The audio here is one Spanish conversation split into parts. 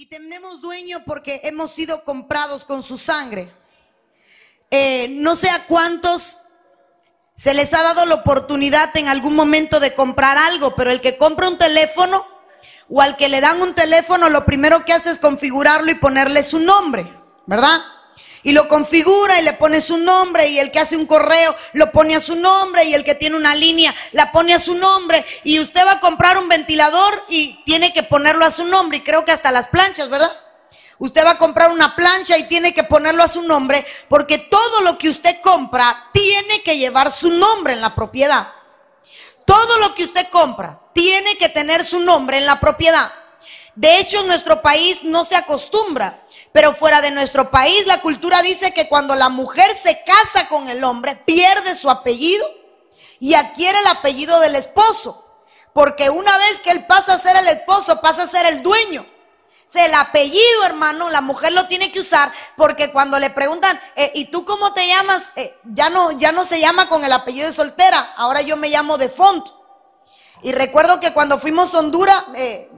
Y tenemos dueño porque hemos sido comprados con su sangre. Eh, no sé a cuántos se les ha dado la oportunidad en algún momento de comprar algo, pero el que compra un teléfono o al que le dan un teléfono, lo primero que hace es configurarlo y ponerle su nombre, ¿verdad? Y lo configura y le pone su nombre y el que hace un correo lo pone a su nombre y el que tiene una línea la pone a su nombre y usted va a comprar un ventilador y tiene que ponerlo a su nombre y creo que hasta las planchas, ¿verdad? Usted va a comprar una plancha y tiene que ponerlo a su nombre porque todo lo que usted compra tiene que llevar su nombre en la propiedad. Todo lo que usted compra tiene que tener su nombre en la propiedad. De hecho, en nuestro país no se acostumbra, pero fuera de nuestro país la cultura dice que cuando la mujer se casa con el hombre, pierde su apellido y adquiere el apellido del esposo. Porque una vez que él pasa a ser el esposo, pasa a ser el dueño. sea, el apellido, hermano, la mujer lo tiene que usar porque cuando le preguntan, eh, ¿y tú cómo te llamas? Eh, ya, no, ya no se llama con el apellido de soltera, ahora yo me llamo de Font. Y recuerdo que cuando fuimos a Honduras, eh,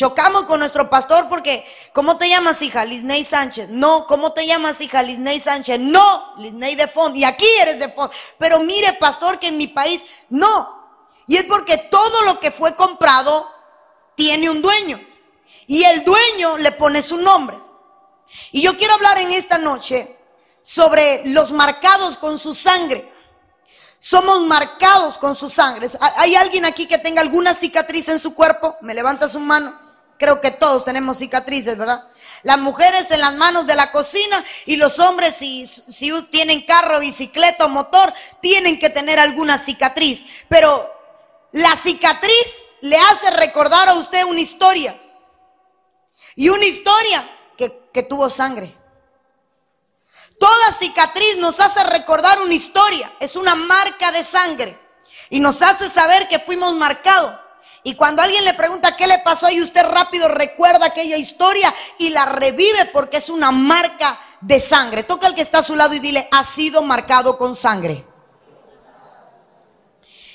chocamos con nuestro pastor porque, ¿cómo te llamas, hija? Lisney Sánchez. No, ¿cómo te llamas, hija? Lisney Sánchez. No, Lisney de Font. Y aquí eres de Font. Pero mire, pastor, que en mi país, no. Y es porque todo lo que fue comprado tiene un dueño. Y el dueño le pone su nombre. Y yo quiero hablar en esta noche sobre los marcados con su sangre. Somos marcados con su sangre. ¿Hay alguien aquí que tenga alguna cicatriz en su cuerpo? ¿Me levanta su mano? Creo que todos tenemos cicatrices, ¿verdad? Las mujeres en las manos de la cocina y los hombres si, tienen carro, bicicleta o motor, tienen que tener alguna cicatriz. Pero la cicatriz le hace recordar a usted una historia. Y una historia que tuvo sangre. Toda cicatriz nos hace recordar una historia, es una marca de sangre y nos hace saber que fuimos marcados. Y cuando alguien le pregunta qué le pasó y usted rápido recuerda aquella historia y la revive porque es una marca de sangre. Toca al que está a su lado y dile, ha sido marcado con sangre.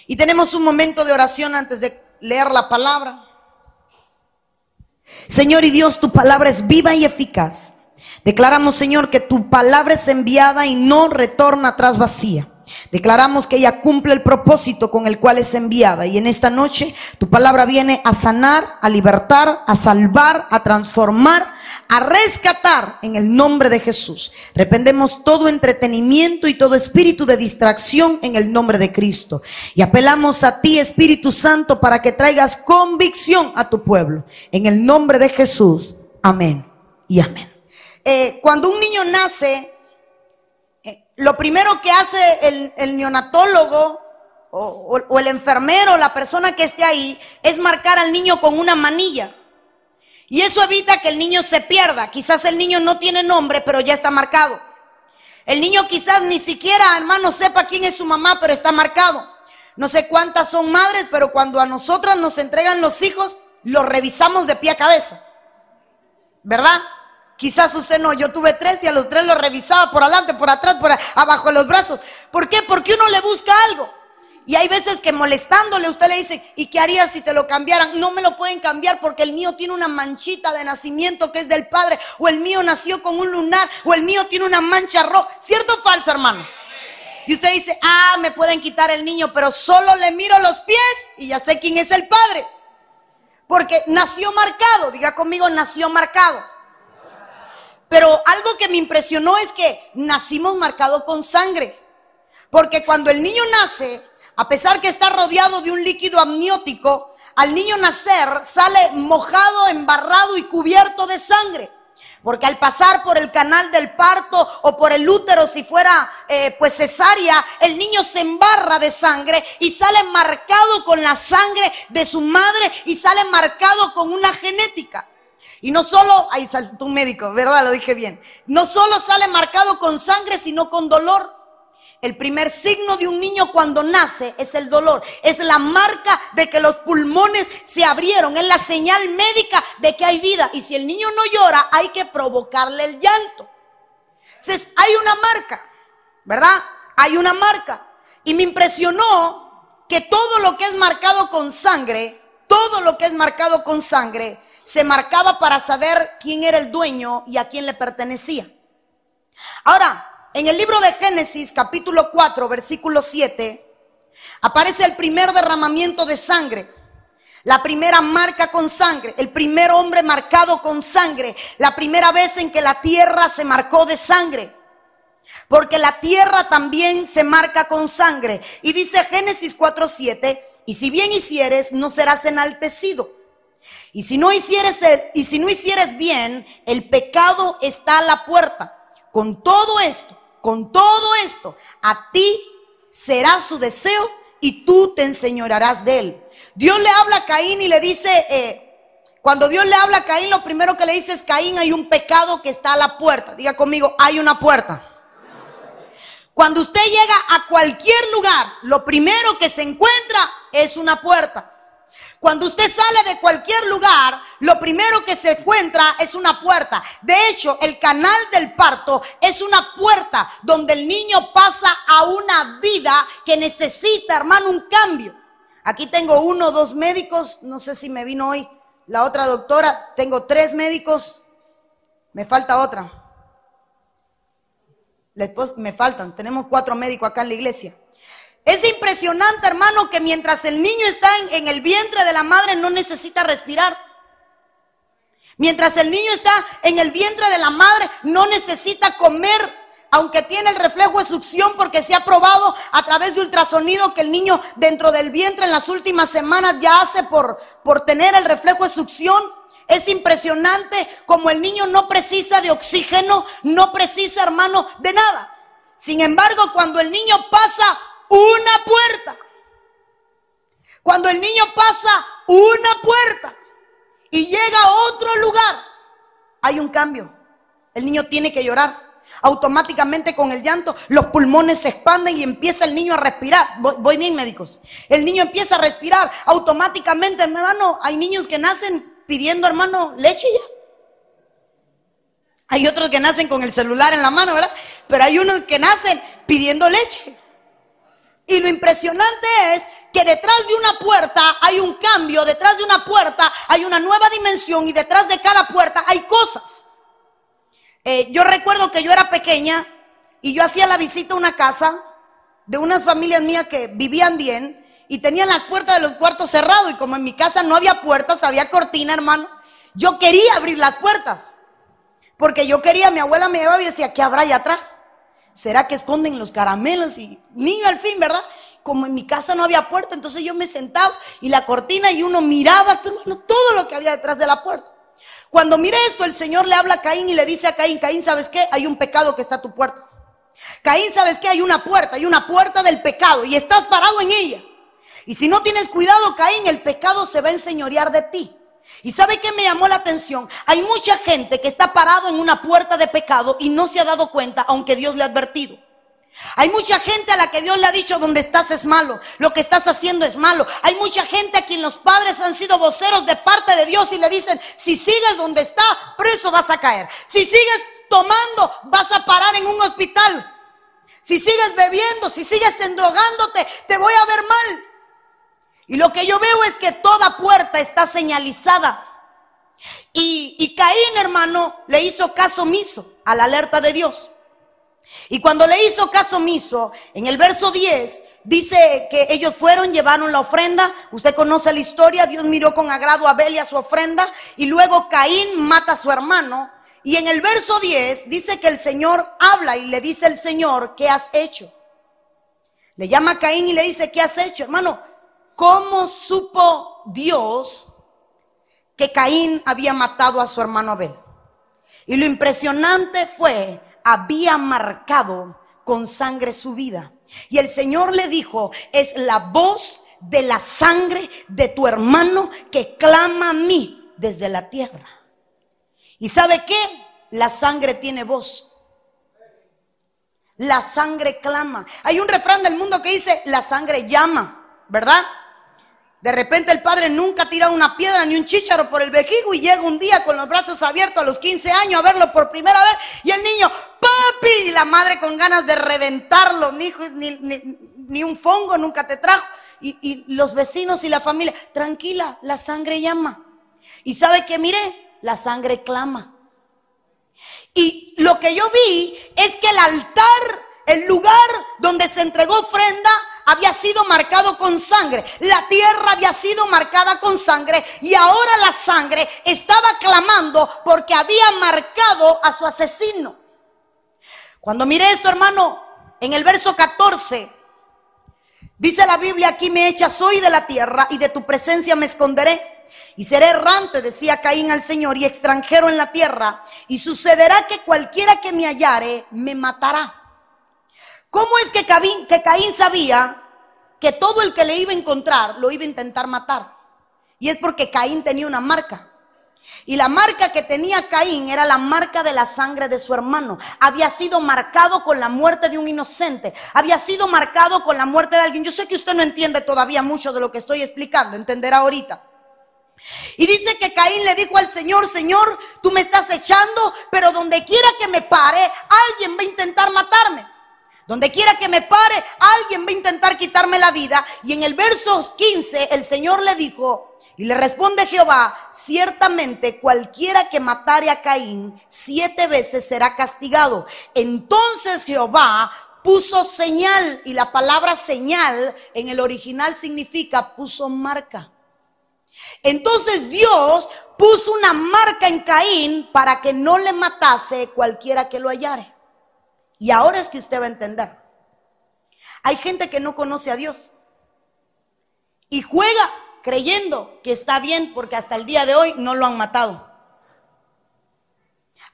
Y tenemos un momento de oración antes de leer la palabra. Señor y Dios, tu palabra es viva y eficaz Declaramos, Señor, que tu palabra es enviada y no retorna atrás vacía. Declaramos que ella cumple el propósito con el cual es enviada. Y en esta noche tu palabra viene a sanar, a libertar, a salvar, a transformar, a rescatar en el nombre de Jesús. Reprendemos todo entretenimiento y todo espíritu de distracción en el nombre de Cristo. Y apelamos a ti, Espíritu Santo, para que traigas convicción a tu pueblo. En el nombre de Jesús. Amén y amén. Eh, cuando un niño nace, lo primero que hace el, neonatólogo o, o, el enfermero, la persona que esté ahí, es marcar al niño con una manilla. Y eso evita que el niño se pierda. Quizás el niño no tiene nombre, pero ya está marcado. El niño quizás ni siquiera, hermano, sepa quién es su mamá, pero está marcado. No sé cuántas son madres, pero cuando a nosotras nos entregan los hijos, los revisamos de pie a cabeza. ¿Verdad? Quizás usted no, yo tuve tres y a los tres los revisaba por adelante, por atrás, por abajo de los brazos. ¿Por qué? Porque uno le busca algo. Y hay veces que molestándole usted le dice, ¿y qué haría si te lo cambiaran? No me lo pueden cambiar porque el mío tiene una manchita de nacimiento que es del padre, o el mío nació con un lunar, o el mío tiene una mancha roja. ¿Cierto o falso, hermano? Y usted dice, ah, me pueden quitar el niño, pero solo le miro los pies y ya sé quién es el padre. Porque nació marcado, diga conmigo, nació marcado. Pero algo que me impresionó es que nacimos marcados con sangre. Porque cuando el niño nace, a pesar que está rodeado de un líquido amniótico, al niño nacer sale mojado, embarrado y cubierto de sangre. Porque al pasar por el canal del parto o por el útero, si fuera eh, pues cesárea, el niño se embarra de sangre y sale marcado con la sangre de su madre y sale marcado con una genética. Y no solo, ahí saltó un médico, ¿verdad? Lo dije bien. No solo sale marcado con sangre, sino con dolor. El primer signo de un niño cuando nace es el dolor. Es la marca de que los pulmones se abrieron. Es la señal médica de que hay vida. Y si el niño no llora, hay que provocarle el llanto. Entonces, hay una marca, ¿verdad? Hay una marca. Y me impresionó que todo lo que es marcado con sangre, todo lo que es marcado con sangre, se marcaba para saber quién era el dueño y a quién le pertenecía. Ahora, en el libro de Génesis capítulo 4, versículo 7, aparece el primer derramamiento de sangre. La primera marca con sangre, el primer hombre marcado con sangre, la primera vez en que la tierra se marcó de sangre. Porque la tierra también se marca con sangre. Y dice Génesis 4:7, y si bien hicieres, no serás enaltecido. Y si no hicieres y si no hicieres bien, el pecado está a la puerta. Con todo esto, con todo esto, a ti será su deseo y tú te enseñorarás de él. Dios le habla a Caín y le dice, eh, cuando Dios le habla a Caín, lo primero que le dice es, Caín, hay un pecado que está a la puerta. Diga conmigo, hay una puerta. Cuando usted llega a cualquier lugar, lo primero que se encuentra es una puerta. Cuando usted sale de cualquier lugar, lo primero que se encuentra es una puerta. De hecho, el canal del parto es una puerta donde el niño pasa a una vida que necesita, hermano, un cambio. Aquí tengo uno, dos médicos, no sé si me vino hoy la otra doctora, tengo tres médicos, me falta otra. Me faltan, tenemos cuatro médicos acá en la iglesia. Es impresionante, hermano, que mientras el niño está en, el vientre de la madre no necesita respirar. Mientras el niño está en el vientre de la madre no necesita comer aunque tiene el reflejo de succión porque se ha probado a través de ultrasonido que el niño dentro del vientre en las últimas semanas ya hace por, por tener el reflejo de succión. Es impresionante como el niño no precisa de oxígeno, no precisa, hermano, de nada. Sin embargo, cuando el niño pasa una puerta, cuando el niño pasa una puerta y llega a otro lugar, hay un cambio. El niño tiene que llorar automáticamente con el llanto los pulmones se expanden y empieza el niño a respirar. Voy, bien, médicos. El niño empieza a respirar automáticamente, hermano. Hay niños que nacen pidiendo, hermano, leche ya. Hay otros que nacen con el celular en la mano, ¿verdad? Pero hay unos que nacen pidiendo leche. Y lo impresionante es que detrás de una puerta hay un cambio, detrás de una puerta hay una nueva dimensión y detrás de cada puerta hay cosas. Eh, yo recuerdo que yo era pequeña y yo hacía la visita a una casa de unas familias mías que vivían bien y tenían las puertas de los cuartos cerrados y como en mi casa no había puertas, había cortina, hermano, yo quería abrir las puertas. Porque yo quería, mi abuela me llevaba y decía, ¿qué habrá allá atrás? ¿Será que esconden los caramelos? Y niño al fin, ¿verdad? Como en mi casa no había puerta, entonces yo me sentaba y la cortina y uno miraba, todo lo que había detrás de la puerta. Cuando mire esto, el Señor le habla a Caín y le dice a Caín, Caín, ¿sabes qué? Hay un pecado que está a tu puerta. Caín, ¿sabes qué? Hay una puerta, hay una puerta del pecado y estás parado en ella. Y si no tienes cuidado, Caín, el pecado se va a enseñorear de ti. ¿Y sabe qué me llamó la atención? Hay mucha gente que está parado en una puerta de pecado y no se ha dado cuenta, aunque Dios le ha advertido. Hay mucha gente a la que Dios le ha dicho donde estás es malo, lo que estás haciendo es malo. Hay mucha gente a quien los padres han sido voceros de parte de Dios y le dicen, si sigues donde está, preso vas a caer. Si sigues tomando, vas a parar en un hospital. Si sigues bebiendo, si sigues endrogándote, te voy a ver mal. Y lo que yo veo es que toda puerta está señalizada. Y, Caín, hermano, le hizo caso omiso a la alerta de Dios. Y cuando le hizo caso omiso, en el verso 10 dice que ellos fueron, llevaron la ofrenda. Usted conoce la historia, Dios miró con agrado a Abel y a su ofrenda. Y luego Caín mata a su hermano. Y en el verso 10 dice que el Señor habla y le dice el Señor, ¿qué has hecho? Le llama Caín y le dice, ¿qué has hecho? Hermano, ¿cómo supo Dios que Caín había matado a su hermano Abel? Y lo impresionante fue había marcado con sangre su vida. Y el Señor le dijo, es la voz de la sangre de tu hermano que clama a mí desde la tierra. ¿Y sabe qué? La sangre tiene voz. La sangre clama. Hay un refrán del mundo que dice, la sangre llama, ¿verdad? De repente el padre nunca tira una piedra ni un chícharo por el vejigo y llega un día con los brazos abiertos a los 15 años a verlo por primera vez y el niño, papi, y la madre con ganas de reventarlo, mi hijo, ni, ni, un fongo nunca te trajo. Y, y los vecinos y la familia, tranquila, la sangre llama. Y sabe que mire, la sangre clama. Y lo que yo vi es que el altar, el lugar donde se entregó ofrenda, había sido marcado con sangre. La tierra había sido marcada con sangre. Y ahora la sangre estaba clamando porque había marcado a su asesino. Cuando miré esto, hermano, en el verso 14, dice la Biblia, aquí me echas hoy de la tierra y de tu presencia me esconderé. Y seré errante, decía Caín al Señor, y extranjero en la tierra. Y sucederá que cualquiera que me hallare me matará. ¿Cómo es que Caín, sabía que todo el que le iba a encontrar lo iba a intentar matar? Y es porque Caín tenía una marca. Y la marca que tenía Caín era la marca de la sangre de su hermano. Había sido marcado con la muerte de un inocente. Había sido marcado con la muerte de alguien. Yo sé que usted no entiende todavía mucho de lo que estoy explicando. Entenderá ahorita. Y dice que Caín le dijo al Señor, Señor, tú me estás echando, pero donde quiera que me pare, alguien va a intentar matarme. Donde quiera que me pare, alguien va a intentar quitarme la vida. Y en el verso 15 el Señor le dijo, y le responde Jehová, ciertamente cualquiera que matare a Caín siete veces será castigado. Entonces Jehová puso señal, y la palabra señal en el original significa puso marca. Entonces Dios puso una marca en Caín para que no le matase cualquiera que lo hallare. Y ahora es que usted va a entender. Hay gente que no conoce a Dios y juega creyendo que está bien porque hasta el día de hoy no lo han matado.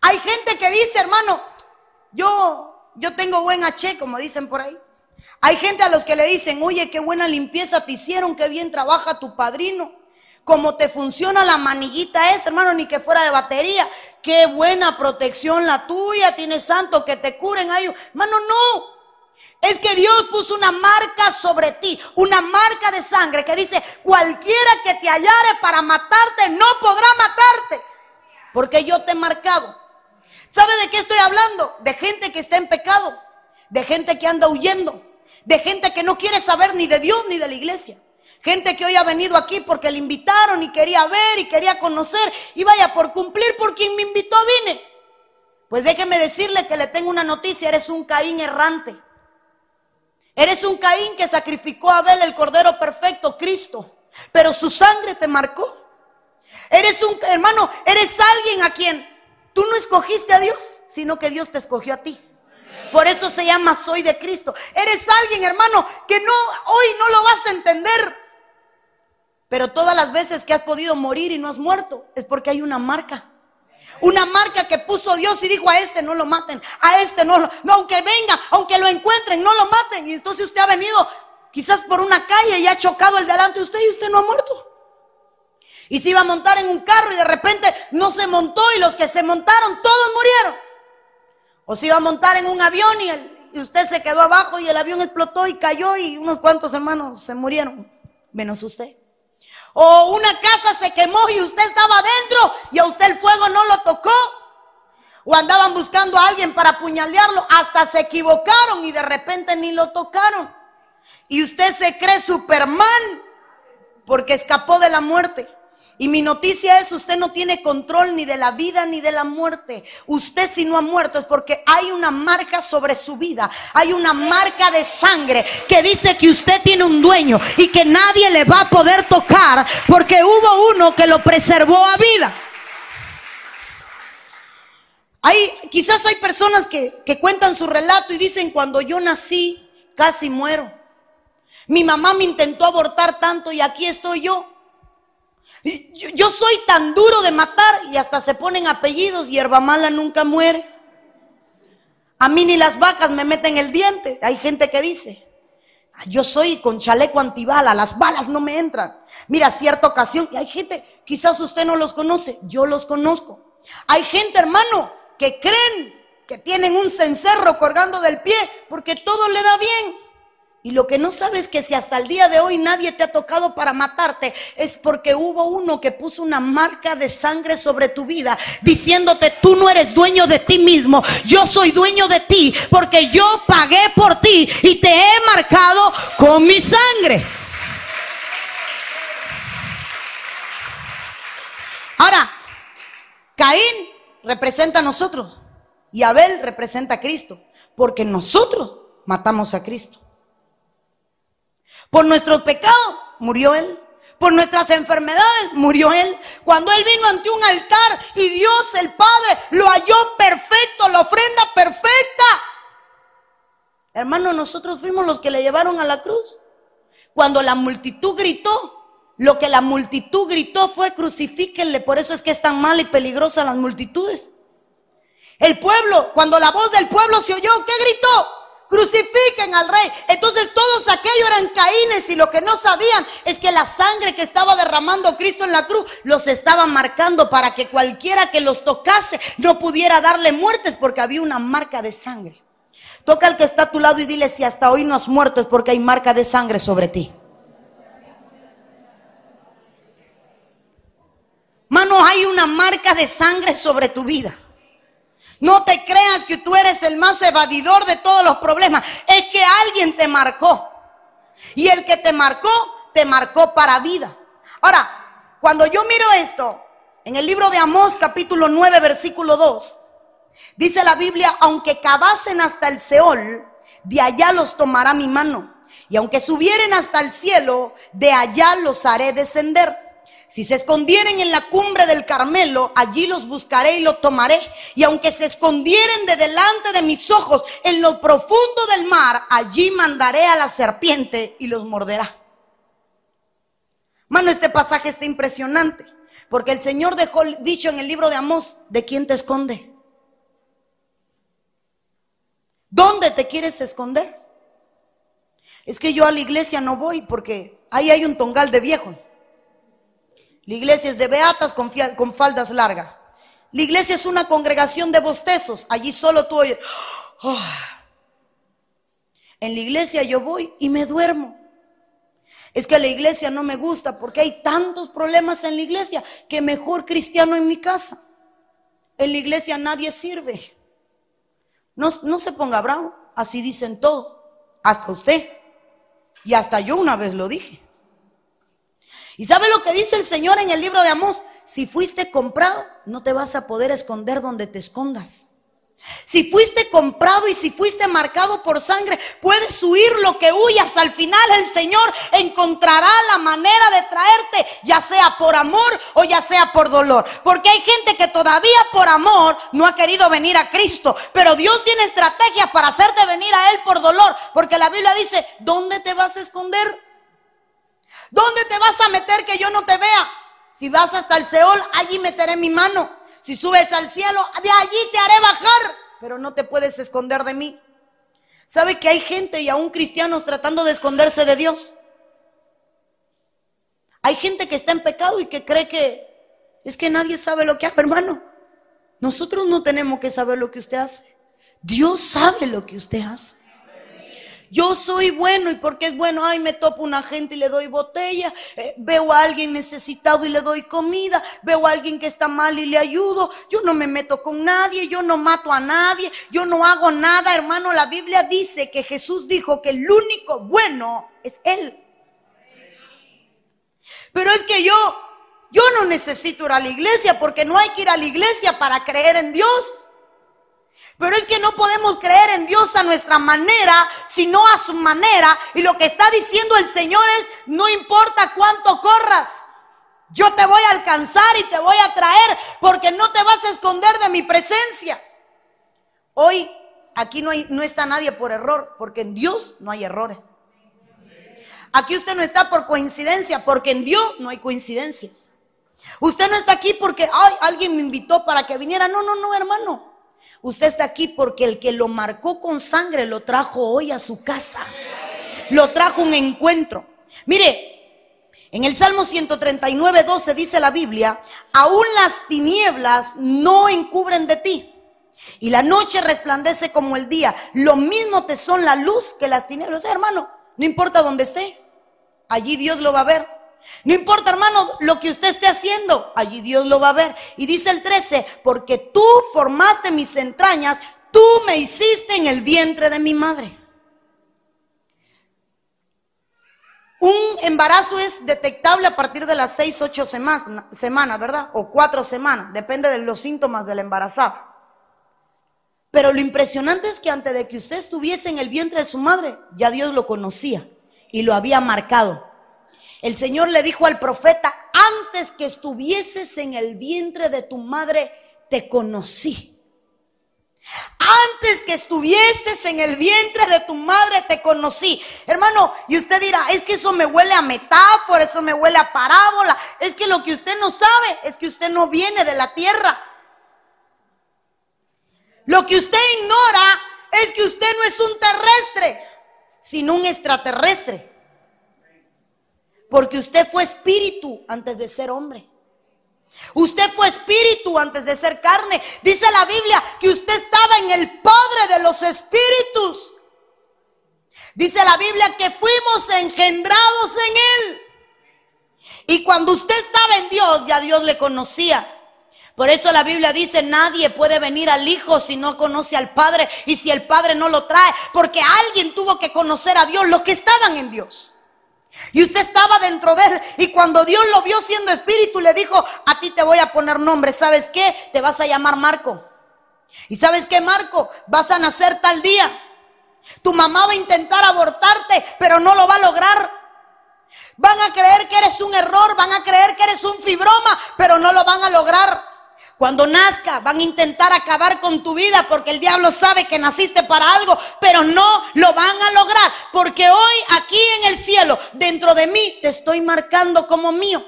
Hay gente que dice, hermano, yo, yo tengo buen H, como dicen por ahí. Hay gente a los que le dicen, oye, qué buena limpieza te hicieron, qué bien trabaja tu padrino. Como te funciona la maniguita esa, hermano, ni que fuera de batería. Qué buena protección la tuya, tienes santo que te curen ahí. Hermano, no. Es que Dios puso una marca sobre ti, una marca de sangre que dice, cualquiera que te hallare para matarte no podrá matarte, porque yo te he marcado. ¿Sabe de qué estoy hablando? De gente que está en pecado, de gente que anda huyendo, de gente que no quiere saber ni de Dios ni de la iglesia. Gente que hoy ha venido aquí porque le invitaron y quería ver y quería conocer. Y vaya, por cumplir por quien me invitó vine. Pues déjeme decirle que le tengo una noticia. Eres un Caín errante. Eres un Caín que sacrificó a Abel el Cordero Perfecto, Cristo. Pero su sangre te marcó. Eres un hermano, eres alguien a quien tú no escogiste a Dios, sino que Dios te escogió a ti. Por eso se llama soy de Cristo. Eres alguien, hermano, que no hoy no lo vas a entender. Pero todas las veces que has podido morir y no has muerto es porque hay una marca. Una marca que puso Dios y dijo a este no lo maten, a este no lo, no, aunque venga, aunque lo encuentren, no lo maten. Y entonces usted ha venido quizás por una calle y ha chocado el delante de usted y usted no ha muerto. Y se iba a montar en un carro y de repente no se montó y los que se montaron todos murieron. O se iba a montar en un avión y, y usted se quedó abajo y el avión explotó y cayó y unos cuantos hermanos se murieron, menos usted. O una casa se quemó y usted estaba adentro y a usted el fuego no lo tocó. O andaban buscando a alguien para apuñalearlo. Hasta se equivocaron y de repente ni lo tocaron. Y usted se cree Superman porque escapó de la muerte. Y mi noticia es, usted no tiene control ni de la vida ni de la muerte. Usted si no ha muerto es porque hay una marca sobre su vida. Hay una marca de sangre que dice que usted tiene un dueño y que nadie le va a poder tocar porque hubo uno que lo preservó a vida. Hay, quizás hay personas que, que cuentan su relato y dicen, cuando yo nací, casi muero. Mi mamá me intentó abortar tanto y aquí estoy yo. Yo, soy tan duro de matar y hasta se ponen apellidos, hierba mala nunca muere. A mí ni las vacas me meten el diente. Hay gente que dice, ah, yo soy con chaleco antibala, las balas no me entran. Mira, cierta ocasión, y hay gente, quizás usted no los conoce, yo los conozco. Hay gente, hermano, que creen que tienen un cencerro colgando del pie porque todo le da bien. Y lo que no sabes que si hasta el día de hoy nadie te ha tocado para matarte, es porque hubo uno que puso una marca de sangre sobre tu vida, diciéndote, tú no eres dueño de ti mismo, yo soy dueño de ti, porque yo pagué por ti y te he marcado con mi sangre. Ahora, Caín representa a nosotros y Abel representa a Cristo, porque nosotros matamos a Cristo. Por nuestros pecados murió Él. Por nuestras enfermedades murió Él. Cuando Él vino ante un altar y Dios el Padre lo halló perfecto, la ofrenda perfecta. Hermano, nosotros fuimos los que le llevaron a la cruz. Cuando la multitud gritó, lo que la multitud gritó fue crucifíquenle. Por eso es que es tan mala y peligrosa las multitudes. El pueblo, cuando la voz del pueblo se oyó, ¿qué gritó? Crucifiquen al rey. Entonces todos aquellos eran caínes y lo que no sabían es que la sangre que estaba derramando Cristo en la cruz los estaba marcando para que cualquiera que los tocase no pudiera darle muertes porque había una marca de sangre. Toca al que está a tu lado y dile si hasta hoy no has muerto es porque hay marca de sangre sobre ti. Mano, hay una marca de sangre sobre tu vida. No te creas que tú eres el más evadidor de todos los problemas. Es que alguien te marcó. Y el que te marcó, te marcó para vida. Ahora, cuando yo miro esto, en el libro de Amós capítulo 9 versículo 2, dice la Biblia, aunque cavasen hasta el Seol, de allá los tomará mi mano. Y aunque subieren hasta el cielo, de allá los haré descender. Si se escondieren en la cumbre del Carmelo, allí los buscaré y los tomaré. Y aunque se escondieren de delante de mis ojos en lo profundo del mar, allí mandaré a la serpiente y los morderá. Mano, este pasaje está impresionante. Porque el Señor dejó dicho en el libro de Amós, ¿de quién te esconde? ¿Dónde te quieres esconder? Es que yo a la iglesia no voy porque ahí hay un tongal de viejos. La iglesia es de beatas con, faldas largas. La iglesia es una congregación de bostezos. Allí solo tú oyes. Ah". En la iglesia yo voy y me duermo. Es que la iglesia no me gusta porque hay tantos problemas en la iglesia que mejor cristiano en mi casa. En la iglesia nadie sirve. No, no se ponga bravo. Así dicen todos. Hasta usted. Y hasta yo una vez lo dije. ¿Y sabe lo que dice el Señor en el libro de Amós? Si fuiste comprado, no te vas a poder esconder donde te escondas. Si fuiste comprado y si fuiste marcado por sangre, puedes huir lo que huyas. Al final el Señor encontrará la manera de traerte, ya sea por amor o ya sea por dolor. Porque hay gente que todavía por amor no ha querido venir a Cristo. Pero Dios tiene estrategias para hacerte venir a Él por dolor. Porque la Biblia dice, ¿dónde te vas a esconder? ¿Dónde te vas a meter que yo no te vea? Si vas hasta el Seol, allí meteré mi mano. Si subes al cielo, de allí te haré bajar. Pero no te puedes esconder de mí. ¿Sabe que hay gente y aún cristianos tratando de esconderse de Dios? Hay gente que está en pecado y que cree que es que nadie sabe lo que hace, hermano. Nosotros no tenemos que saber lo que usted hace. Dios sabe lo que usted hace. Yo soy bueno y porque es bueno, ay, me topo una gente y le doy botella, eh, veo a alguien necesitado y le doy comida, veo a alguien que está mal y le ayudo, yo no me meto con nadie, yo no mato a nadie, yo no hago nada, hermano, la Biblia dice que Jesús dijo que el único bueno es Él. Pero es que yo, yo no necesito ir a la iglesia porque no hay que ir a la iglesia para creer en Dios. Pero es que no podemos creer en Dios a nuestra manera, sino a su manera. Y lo que está diciendo el Señor es, no importa cuánto corras, yo te voy a alcanzar y te voy a traer, porque no te vas a esconder de mi presencia. Hoy aquí no, hay, no está nadie por error, porque en Dios no hay errores. Aquí usted no está por coincidencia, porque en Dios no hay coincidencias. Usted no está aquí porque, ay, alguien me invitó para que viniera. No, no, no, hermano. Usted está aquí porque el que lo marcó con sangre lo trajo hoy a su casa. Lo trajo un encuentro. Mire, en el Salmo 139, 12 dice la Biblia, aún las tinieblas no encubren de ti. Y la noche resplandece como el día. Lo mismo te son la luz que las tinieblas. hermano, no importa dónde esté. Allí Dios lo va a ver. No importa, hermano, lo que usted esté haciendo, allí Dios lo va a ver. Y dice el 13, porque tú formaste mis entrañas, tú me hiciste en el vientre de mi madre. Un embarazo es detectable a partir de las 6, 8 semanas, semanas, ¿verdad? O 4 semanas, depende de los síntomas del embarazo. Pero lo impresionante es que antes de que usted estuviese en el vientre de su madre, ya Dios lo conocía y lo había marcado. El Señor le dijo al profeta, antes que estuvieses en el vientre de tu madre, te conocí. Antes que estuvieses en el vientre de tu madre te conocí. Hermano, y usted dirá, es que eso me huele a metáfora, eso me huele a parábola. Es que lo que usted no sabe es que usted no viene de la tierra. Lo que usted ignora es que usted no es un terrestre, sino un extraterrestre. Porque usted fue espíritu antes de ser hombre. Usted fue espíritu antes de ser carne. Dice la Biblia que usted estaba en el Padre de los Espíritus. Dice la Biblia que fuimos engendrados en Él. Y cuando usted estaba en Dios, ya Dios le conocía. Por eso la Biblia dice, nadie puede venir al Hijo si no conoce al Padre y si el Padre no lo trae, porque alguien tuvo que conocer a Dios, los que estaban en Dios. Y usted estaba dentro de él. Y cuando Dios lo vio siendo espíritu, le dijo, a ti te voy a poner nombre. ¿Sabes qué? Te vas a llamar Marco. ¿Y sabes qué, Marco? Vas a nacer tal día. Tu mamá va a intentar abortarte, pero no lo va a lograr. Van a creer que eres un error, van a creer que eres un fibroma, pero no lo van a lograr. Cuando nazca van a intentar acabar con tu vida porque el diablo sabe que naciste para algo, pero no lo van a lograr. Porque hoy aquí en el cielo, dentro de mí, te estoy marcando como mío.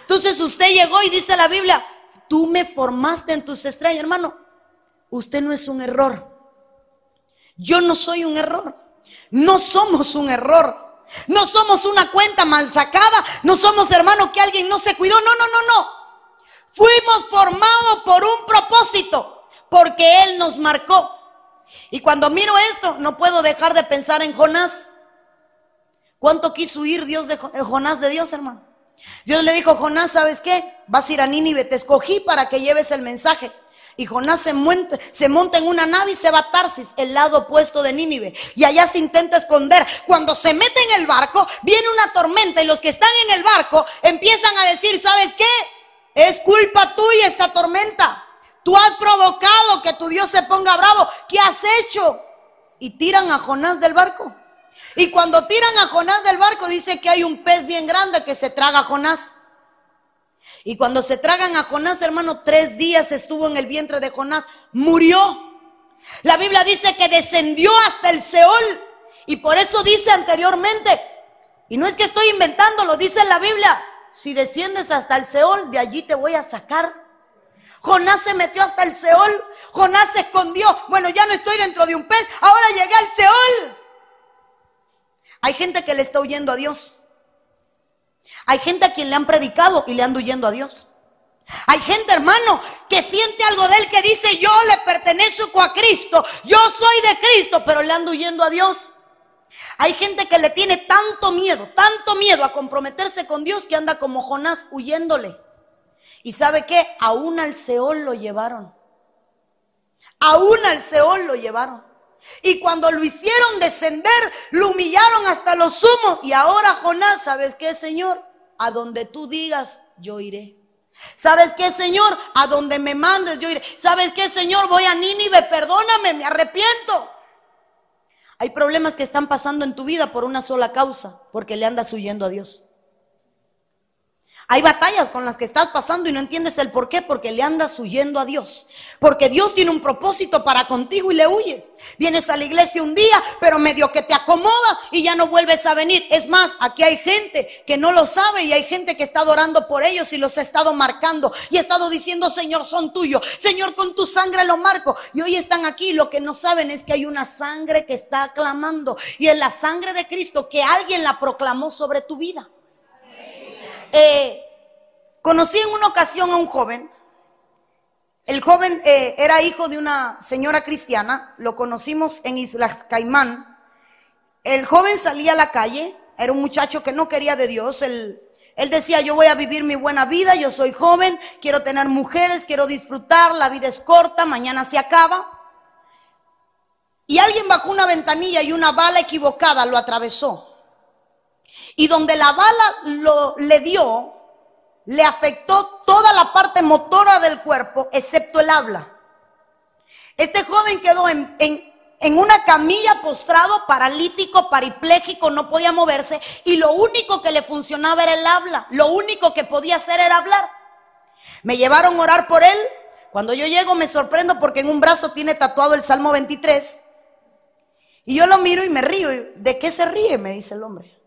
Entonces usted llegó y dice la Biblia, tú me formaste en tus estrellas, hermano. Usted no es un error. Yo no soy un error. No somos un error. No somos una cuenta mal sacada. No somos hermano que alguien no se cuidó. No, no, no, no. Fuimos formados por un propósito, porque Él nos marcó. Y cuando miro esto, no puedo dejar de pensar en Jonás. ¿Cuánto quiso huir Dios de eh, Jonás de Dios, hermano? Dios le dijo, Jonás, ¿sabes qué? Vas a ir a Nínive, te escogí para que lleves el mensaje. Y Jonás se monta, se monta, en una nave y se va a Tarsis, el lado opuesto de Nínive. Y allá se intenta esconder. Cuando se mete en el barco, viene una tormenta y los que están en el barco empiezan a decir, ¿sabes qué? Es culpa tuya esta tormenta. Tú has provocado que tu Dios se ponga bravo. ¿Qué has hecho? Y tiran a Jonás del barco. Y cuando tiran a Jonás del barco, dice que hay un pez bien grande que se traga a Jonás. Y cuando se tragan a Jonás, hermano, tres días estuvo en el vientre de Jonás, murió. La Biblia dice que descendió hasta el Seol. Y por eso dice anteriormente, y no es que estoy inventando, lo dice en la Biblia, si desciendes hasta el Seol, de allí te voy a sacar. Jonás se metió hasta el Seol, Jonás se escondió. Bueno, ya no estoy dentro de un pez, ahora llegué al Seol. Hay gente que le está huyendo a Dios. Hay gente a quien le han predicado y le anda huyendo a Dios. Hay gente, hermano, que siente algo de él que dice, yo le pertenezco a Cristo, yo soy de Cristo, pero le anda huyendo a Dios. Hay gente que le tiene tanto miedo, tanto miedo a comprometerse con Dios que anda como Jonás huyéndole. ¿Y sabe qué? Aún al Seol lo llevaron. Aún al Seol lo llevaron. Y cuando lo hicieron descender, lo humillaron hasta lo sumo. Y ahora Jonás, ¿sabes qué, Señor? A donde tú digas, yo iré. ¿Sabes qué, Señor? A donde me mandes, yo iré. ¿Sabes qué, Señor? Voy a Nínive, perdóname, me arrepiento. Hay problemas que están pasando en tu vida por una sola causa, porque le andas huyendo a Dios. Hay batallas con las que estás pasando y no entiendes el por qué, porque le andas huyendo a Dios. Porque Dios tiene un propósito para contigo y le huyes. Vienes a la iglesia un día, pero medio que te acomoda y ya no vuelves a venir. Es más, aquí hay gente que no lo sabe y hay gente que está adorando por ellos y los ha estado marcando y ha estado diciendo, Señor, son tuyos. Señor, con tu sangre lo marco. Y hoy están aquí. Lo que no saben es que hay una sangre que está clamando y es la sangre de Cristo que alguien la proclamó sobre tu vida. Eh, conocí en una ocasión a un joven. El joven eh, era hijo de una señora cristiana. Lo conocimos en Islas Caimán. El joven salía a la calle. Era un muchacho que no quería de Dios. Él, él decía, yo voy a vivir mi buena vida. Yo soy joven. Quiero tener mujeres. Quiero disfrutar. La vida es corta. Mañana se acaba. Y alguien bajó una ventanilla y una bala equivocada lo atravesó. Y donde la bala lo, le dio, le afectó toda la parte motora del cuerpo, excepto el habla. Este joven quedó en, una camilla postrado, paralítico, paripléjico, no podía moverse y lo único que le funcionaba era el habla. Lo único que podía hacer era hablar. Me llevaron a orar por él. Cuando yo llego me sorprendo porque en un brazo tiene tatuado el Salmo 23. Y yo lo miro y me río. ¿De qué se ríe? Me dice el hombre.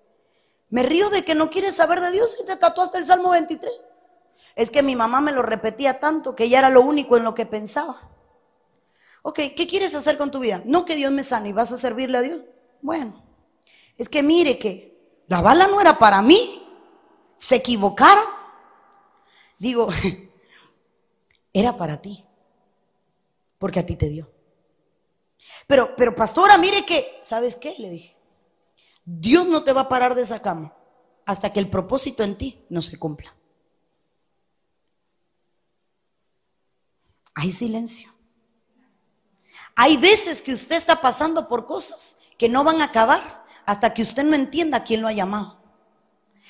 Me río de que no quiere saber de Dios y te tatuaste el Salmo 23. Es que mi mamá me lo repetía tanto que ya era lo único en lo que pensaba. Ok, ¿qué quieres hacer con tu vida? No que Dios me sane y vas a servirle a Dios. Bueno, es que mire que la bala no era para mí. Se equivocaron. Digo, era para ti. Porque a ti te dio. Pero, pero pastora, mire que, ¿sabes qué? Le dije, Dios no te va a parar de esa cama hasta que el propósito en ti no se cumpla. Hay silencio. Hay veces que usted está pasando por cosas que no van a acabar hasta que usted no entienda quién lo ha llamado.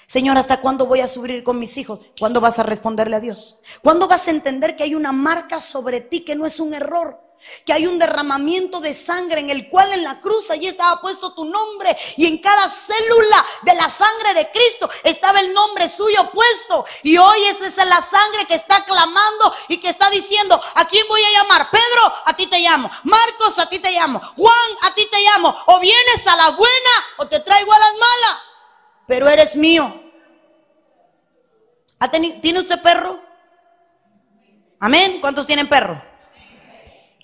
Señor, ¿hasta cuándo voy a sufrir con mis hijos? ¿Cuándo vas a responderle a Dios? ¿Cuándo vas a entender que hay una marca sobre ti que no es un error? Que hay un derramamiento de sangre en el cual en la cruz allí estaba puesto tu nombre y en cada célula de la sangre de Cristo estaba el nombre suyo puesto y hoy esa es la sangre que está clamando y que está diciendo, ¿a quién voy a llamar? Pedro, a ti te llamo. Marcos, a ti te llamo. Juan, a ti te llamo. O vienes a la buena o te traigo a las malas, pero eres mío. ¿Tiene usted perro? Amén. ¿Cuántos tienen perro?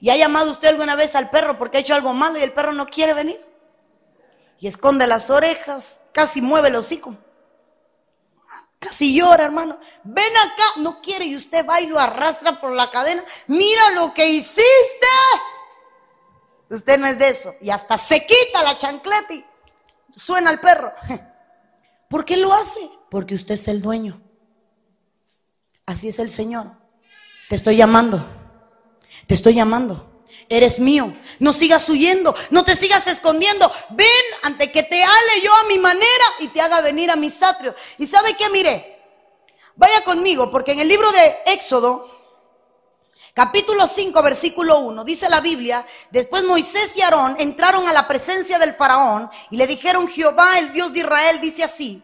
¿Y ha llamado usted alguna vez al perro porque ha hecho algo malo y el perro no quiere venir? Y esconde las orejas, casi mueve el hocico. Casi llora, hermano. Ven acá, no quiere y usted va y lo arrastra por la cadena. Mira lo que hiciste. Usted no es de eso. Y hasta se quita la chancleta y suena el perro. ¿Por qué lo hace? Porque usted es el dueño. Así es el Señor. Te estoy llamando. Te estoy llamando. Eres mío. No sigas huyendo. No te sigas escondiendo. Ven ante que te ale yo a mi manera y te haga venir a mis atrios. ¿Y sabe qué? Mire, vaya conmigo, porque en el libro de Éxodo, capítulo 5, versículo 1, dice la Biblia, después Moisés y Aarón entraron a la presencia del faraón y le dijeron, Jehová, el Dios de Israel, dice así,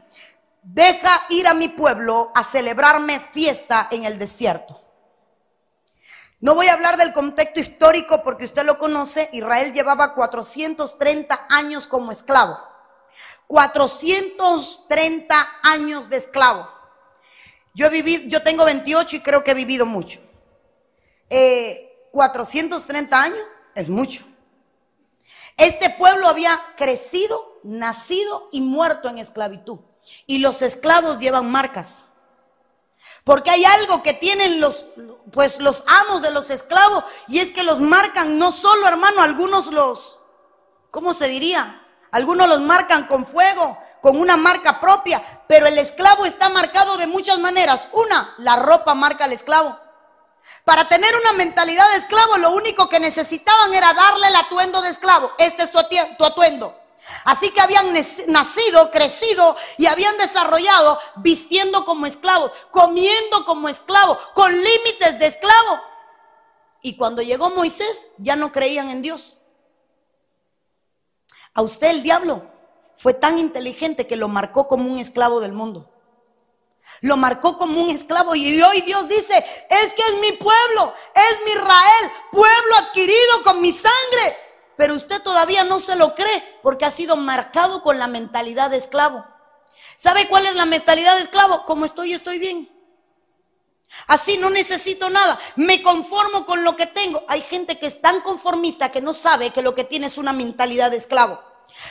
deja ir a mi pueblo a celebrarme fiesta en el desierto. No voy a hablar del contexto histórico porque usted lo conoce. Israel llevaba 430 años como esclavo. 430 años de esclavo. Yo he vivido, yo tengo 28 y creo que he vivido mucho. 430 eh, años es mucho. Este pueblo había crecido, nacido y muerto en esclavitud. Y los esclavos llevan marcas. Porque hay algo que tienen los, pues los amos de los esclavos y es que los marcan no solo, hermano, algunos los, ¿cómo se diría? Algunos los marcan con fuego, con una marca propia, pero el esclavo está marcado de muchas maneras. Una, la ropa marca al esclavo. Para tener una mentalidad de esclavo, lo único que necesitaban era darle el atuendo de esclavo. Este es tu atuendo. Así que habían nacido, crecido y habían desarrollado vistiendo como esclavos, comiendo como esclavos, con límites de esclavo. Y cuando llegó Moisés, ya no creían en Dios. A usted el diablo fue tan inteligente que lo marcó como un esclavo del mundo. Lo marcó como un esclavo y hoy Dios dice, es que es mi pueblo, es mi Israel, pueblo adquirido con mi sangre pero usted todavía no se lo cree porque ha sido marcado con la mentalidad de esclavo. ¿Sabe cuál es la mentalidad de esclavo? Como estoy, estoy bien. Así no necesito nada, me conformo con lo que tengo. Hay gente que es tan conformista que no sabe que lo que tiene es una mentalidad de esclavo.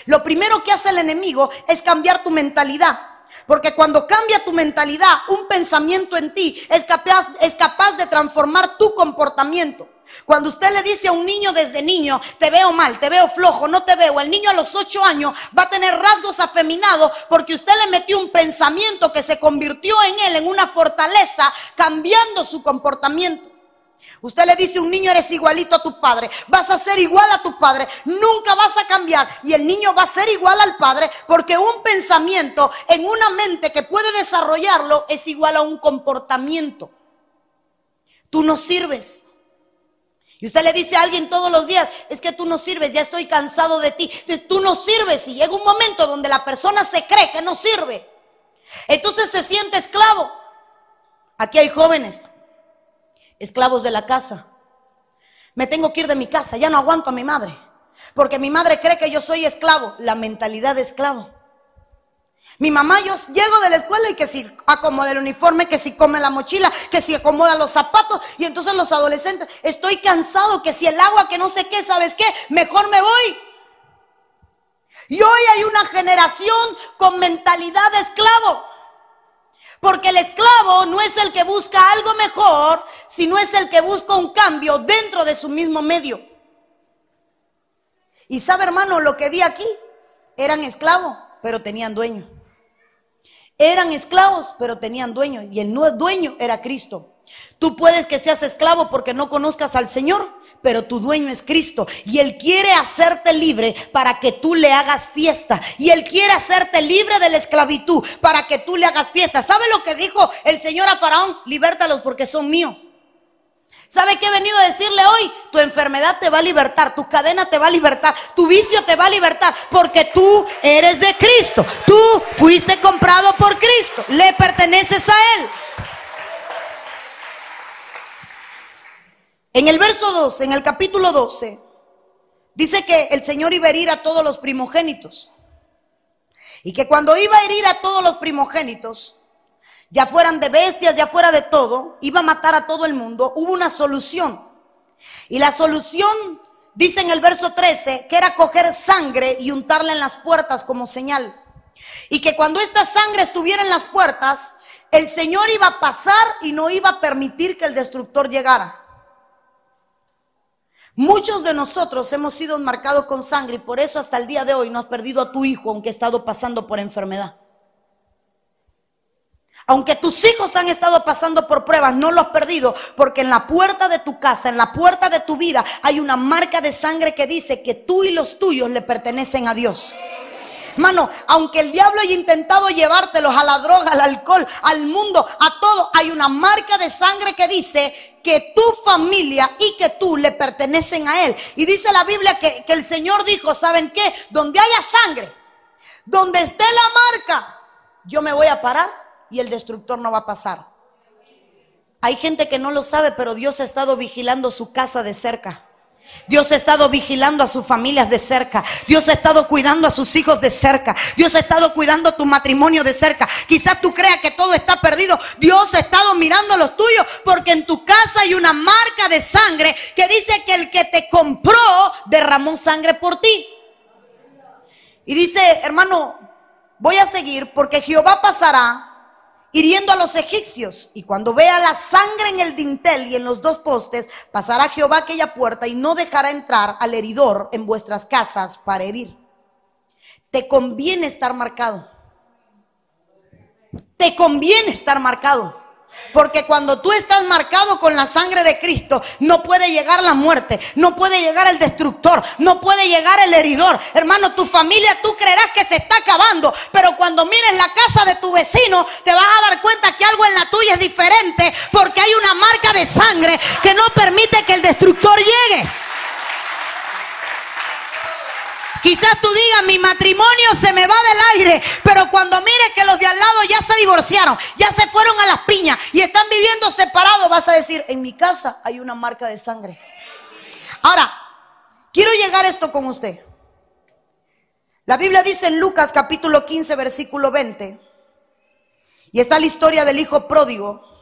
Lo primero que hace el enemigo es cambiar tu mentalidad. Porque cuando cambia tu mentalidad, un pensamiento en ti es capaz, es capaz de transformar tu comportamiento. Cuando usted le dice a un niño desde niño, te veo mal, te veo flojo, no te veo, el niño a los ocho años va a tener rasgos afeminados porque usted le metió un pensamiento que se convirtió en él en una fortaleza, cambiando su comportamiento. Usted le dice a un niño eres igualito a tu padre, vas a ser igual a tu padre, nunca vas a cambiar y el niño va a ser igual al padre porque un pensamiento en una mente que puede desarrollarlo es igual a un comportamiento. Tú no sirves. Y usted le dice a alguien todos los días, es que tú no sirves, ya estoy cansado de ti. tú no sirves y llega un momento donde la persona se cree que no sirve. Entonces se siente esclavo. Aquí hay jóvenes esclavos de la casa. Me tengo que ir de mi casa, ya no aguanto a mi madre, porque mi madre cree que yo soy esclavo, la mentalidad de esclavo. Mi mamá, yo llego de la escuela y que si acomoda el uniforme, que si come la mochila, que si acomoda los zapatos. Y entonces los adolescentes, estoy cansado, que si el agua, que no sé qué, ¿sabes qué? Mejor me voy. Y hoy hay una generación con mentalidad de esclavo. Porque el esclavo no es el que busca algo mejor, sino es el que busca un cambio dentro de su mismo medio. Y sabe, hermano, lo que vi aquí, eran esclavos, pero tenían dueño. Eran esclavos, pero tenían dueño. Y el dueño era Cristo. Tú puedes que seas esclavo porque no conozcas al Señor, pero tu dueño es Cristo. Y Él quiere hacerte libre para que tú le hagas fiesta. Y Él quiere hacerte libre de la esclavitud para que tú le hagas fiesta. ¿Sabe lo que dijo el Señor a Faraón? Libértalos porque son míos. ¿Sabe qué he venido a decirle hoy? Tu enfermedad te va a libertar, tu cadena te va a libertar, tu vicio te va a libertar, porque tú eres de Cristo. Tú fuiste comprado por Cristo, le perteneces a Él. En el verso 12, en el capítulo 12, dice que el Señor iba a herir a todos los primogénitos. Y que cuando iba a herir a todos los primogénitos, ya fueran de bestias, ya fuera de todo, iba a matar a todo el mundo, hubo una solución. Y la solución, dice en el verso 13, que era coger sangre y untarla en las puertas como señal. Y que cuando esta sangre estuviera en las puertas, el Señor iba a pasar y no iba a permitir que el destructor llegara. Muchos de nosotros hemos sido marcados con sangre y por eso hasta el día de hoy no has perdido a tu hijo aunque ha estado pasando por enfermedad. Aunque tus hijos han estado pasando por pruebas, no los has perdido, porque en la puerta de tu casa, en la puerta de tu vida, hay una marca de sangre que dice que tú y los tuyos le pertenecen a Dios. Mano, aunque el diablo haya intentado llevártelos a la droga, al alcohol, al mundo, a todo, hay una marca de sangre que dice que tu familia y que tú le pertenecen a Él. Y dice la Biblia que, que el Señor dijo, ¿saben qué? Donde haya sangre, donde esté la marca, yo me voy a parar y el destructor no va a pasar. Hay gente que no lo sabe, pero Dios ha estado vigilando su casa de cerca. Dios ha estado vigilando a sus familias de cerca. Dios ha estado cuidando a sus hijos de cerca. Dios ha estado cuidando tu matrimonio de cerca. Quizás tú creas que todo está perdido. Dios ha estado mirando los tuyos porque en tu casa hay una marca de sangre que dice que el que te compró derramó sangre por ti. Y dice, hermano, voy a seguir porque Jehová pasará hiriendo a los egipcios. Y cuando vea la sangre en el dintel y en los dos postes, pasará Jehová aquella puerta y no dejará entrar al heridor en vuestras casas para herir. Te conviene estar marcado. Te conviene estar marcado. Porque cuando tú estás marcado con la sangre de Cristo, no puede llegar la muerte, no puede llegar el destructor, no puede llegar el heridor. Hermano, tu familia tú creerás que se está acabando, pero cuando mires la casa de tu vecino, te vas a dar cuenta que algo en la tuya es diferente, porque hay una marca de sangre que no permite que el destructor llegue. Quizás tú digas, mi matrimonio se me va del aire, pero cuando mires que los de al lado ya se divorciaron, ya se fueron a las piñas y están viviendo separados, vas a decir, en mi casa hay una marca de sangre. Ahora, quiero llegar a esto con usted. La Biblia dice en Lucas capítulo 15, versículo 20, y está la historia del hijo pródigo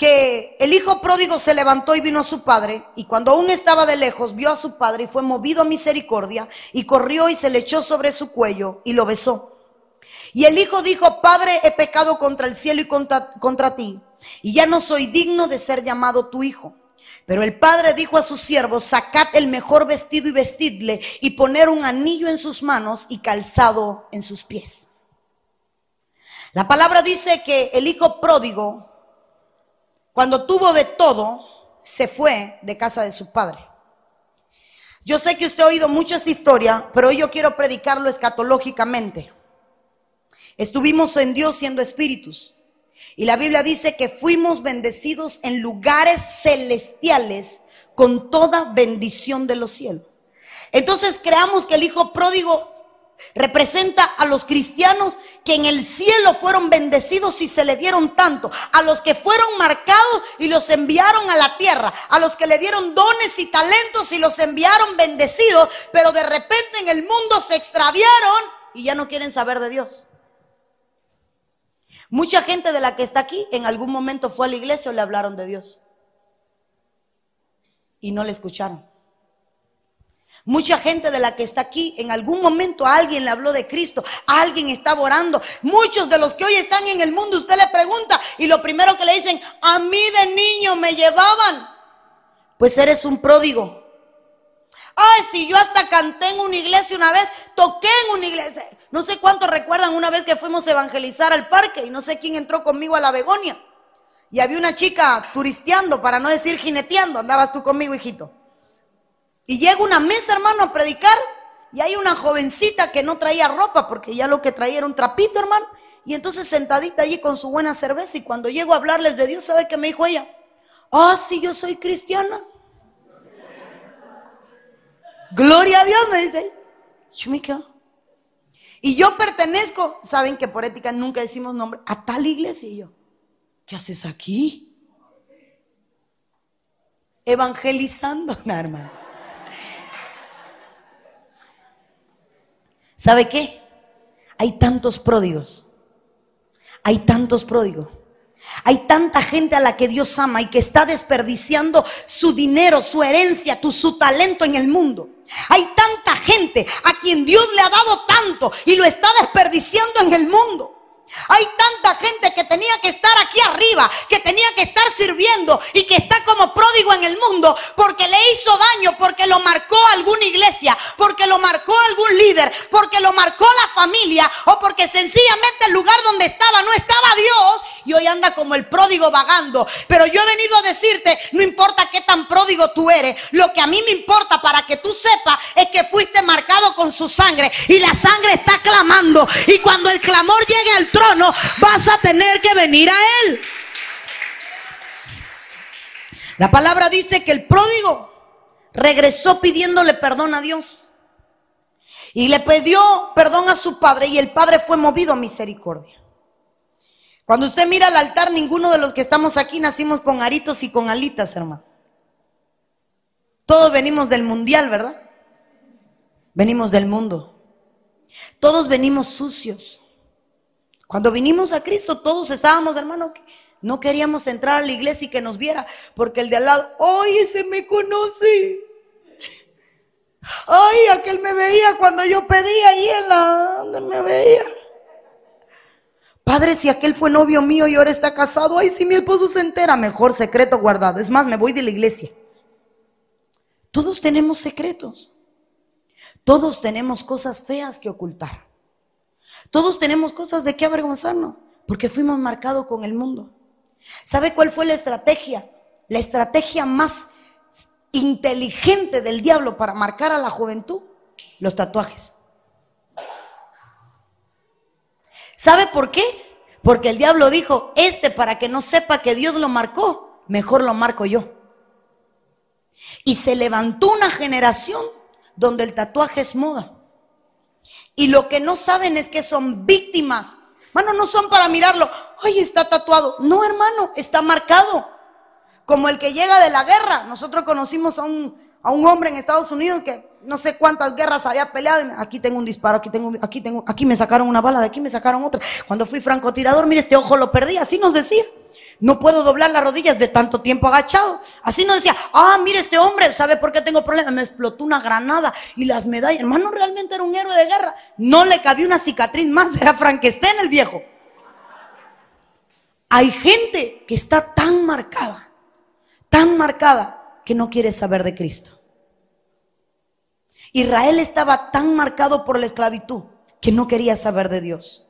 que el hijo pródigo se levantó y vino a su padre, y cuando aún estaba de lejos, vio a su padre y fue movido a misericordia, y corrió y se le echó sobre su cuello y lo besó. Y el hijo dijo, Padre, he pecado contra el cielo y contra, contra ti, y ya no soy digno de ser llamado tu hijo. Pero el padre dijo a sus siervos, sacad el mejor vestido y vestidle, y poner un anillo en sus manos y calzado en sus pies. La palabra dice que el hijo pródigo cuando tuvo de todo, se fue de casa de su padre. Yo sé que usted ha oído mucho esta historia, pero hoy yo quiero predicarlo escatológicamente. Estuvimos en Dios siendo espíritus. Y la Biblia dice que fuimos bendecidos en lugares celestiales con toda bendición de los cielos. Entonces creamos que el Hijo pródigo representa a los cristianos que en el cielo fueron bendecidos y se le dieron tanto, a los que fueron marcados y los enviaron a la tierra, a los que le dieron dones y talentos y los enviaron bendecidos, pero de repente en el mundo se extraviaron y ya no quieren saber de Dios. Mucha gente de la que está aquí en algún momento fue a la iglesia o le hablaron de Dios y no le escucharon. Mucha gente de la que está aquí, en algún momento alguien le habló de Cristo, alguien estaba orando. Muchos de los que hoy están en el mundo, usted le pregunta y lo primero que le dicen, a mí de niño me llevaban. Pues eres un pródigo. Ay, si yo hasta canté en una iglesia una vez, toqué en una iglesia. No sé cuántos recuerdan una vez que fuimos a evangelizar al parque y no sé quién entró conmigo a la Begonia. Y había una chica turisteando, para no decir jineteando, andabas tú conmigo, hijito. Y llega una mesa, hermano, a predicar. Y hay una jovencita que no traía ropa, porque ya lo que traía era un trapito, hermano. Y entonces sentadita allí con su buena cerveza. Y cuando llego a hablarles de Dios, ¿sabe qué me dijo ella? Ah, sí, yo soy cristiana. Gloria a Dios, me dice. Yo me quedo. Y yo pertenezco, saben que por ética nunca decimos nombre, a tal iglesia. Y yo, ¿qué haces aquí? Evangelizando, hermano. ¿Sabe qué? Hay tantos pródigos. Hay tantos pródigos. Hay tanta gente a la que Dios ama y que está desperdiciando su dinero, su herencia, su talento en el mundo. Hay tanta gente a quien Dios le ha dado tanto y lo está desperdiciando en el mundo. Hay tanta gente que tenía que estar aquí arriba, que tenía que estar sirviendo y que está como pródigo en el mundo porque le hizo daño, porque lo marcó alguna iglesia, porque lo marcó algún líder, porque lo marcó la familia o porque sencillamente el lugar donde estaba no estaba Dios y hoy anda como el pródigo vagando. Pero yo he venido a decirte, no importa qué tan pródigo tú eres, lo que a mí me importa para que tú sepas es que fuiste marcado con su sangre y la sangre está clamando y cuando el clamor llegue al trono vas a tener que venir a él. La palabra dice que el pródigo regresó pidiéndole perdón a Dios. Y le pidió perdón a su padre y el padre fue movido a misericordia. Cuando usted mira al altar, ninguno de los que estamos aquí nacimos con aritos y con alitas, hermano. Todos venimos del mundial, ¿verdad? Venimos del mundo. Todos venimos sucios. Cuando vinimos a Cristo, todos estábamos, hermano, que no queríamos entrar a la iglesia y que nos viera, porque el de al lado, ¡ay, ese me conoce! ¡Ay, aquel me veía cuando yo pedía la... donde me veía? Padre, si aquel fue novio mío y ahora está casado, ay, si mi esposo se entera, mejor secreto guardado. Es más, me voy de la iglesia. Todos tenemos secretos. Todos tenemos cosas feas que ocultar. Todos tenemos cosas de qué avergonzarnos, porque fuimos marcados con el mundo. ¿Sabe cuál fue la estrategia? La estrategia más inteligente del diablo para marcar a la juventud, los tatuajes. ¿Sabe por qué? Porque el diablo dijo, este para que no sepa que Dios lo marcó, mejor lo marco yo. Y se levantó una generación donde el tatuaje es moda. Y lo que no saben es que son víctimas. Hermano, no son para mirarlo. Ay, está tatuado. No, hermano, está marcado. Como el que llega de la guerra. Nosotros conocimos a un, a un hombre en Estados Unidos que no sé cuántas guerras había peleado. Aquí tengo un disparo, aquí tengo, aquí tengo, aquí me sacaron una bala, de aquí me sacaron otra. Cuando fui francotirador, mire, este ojo lo perdí, así nos decía. No puedo doblar las rodillas de tanto tiempo agachado. Así nos decía, ah, mire este hombre, ¿sabe por qué tengo problemas? Me explotó una granada y las medallas. Hermano, realmente era un héroe de guerra. No le cabía una cicatriz más, era Frankenstein el viejo. Hay gente que está tan marcada, tan marcada, que no quiere saber de Cristo. Israel estaba tan marcado por la esclavitud que no quería saber de Dios.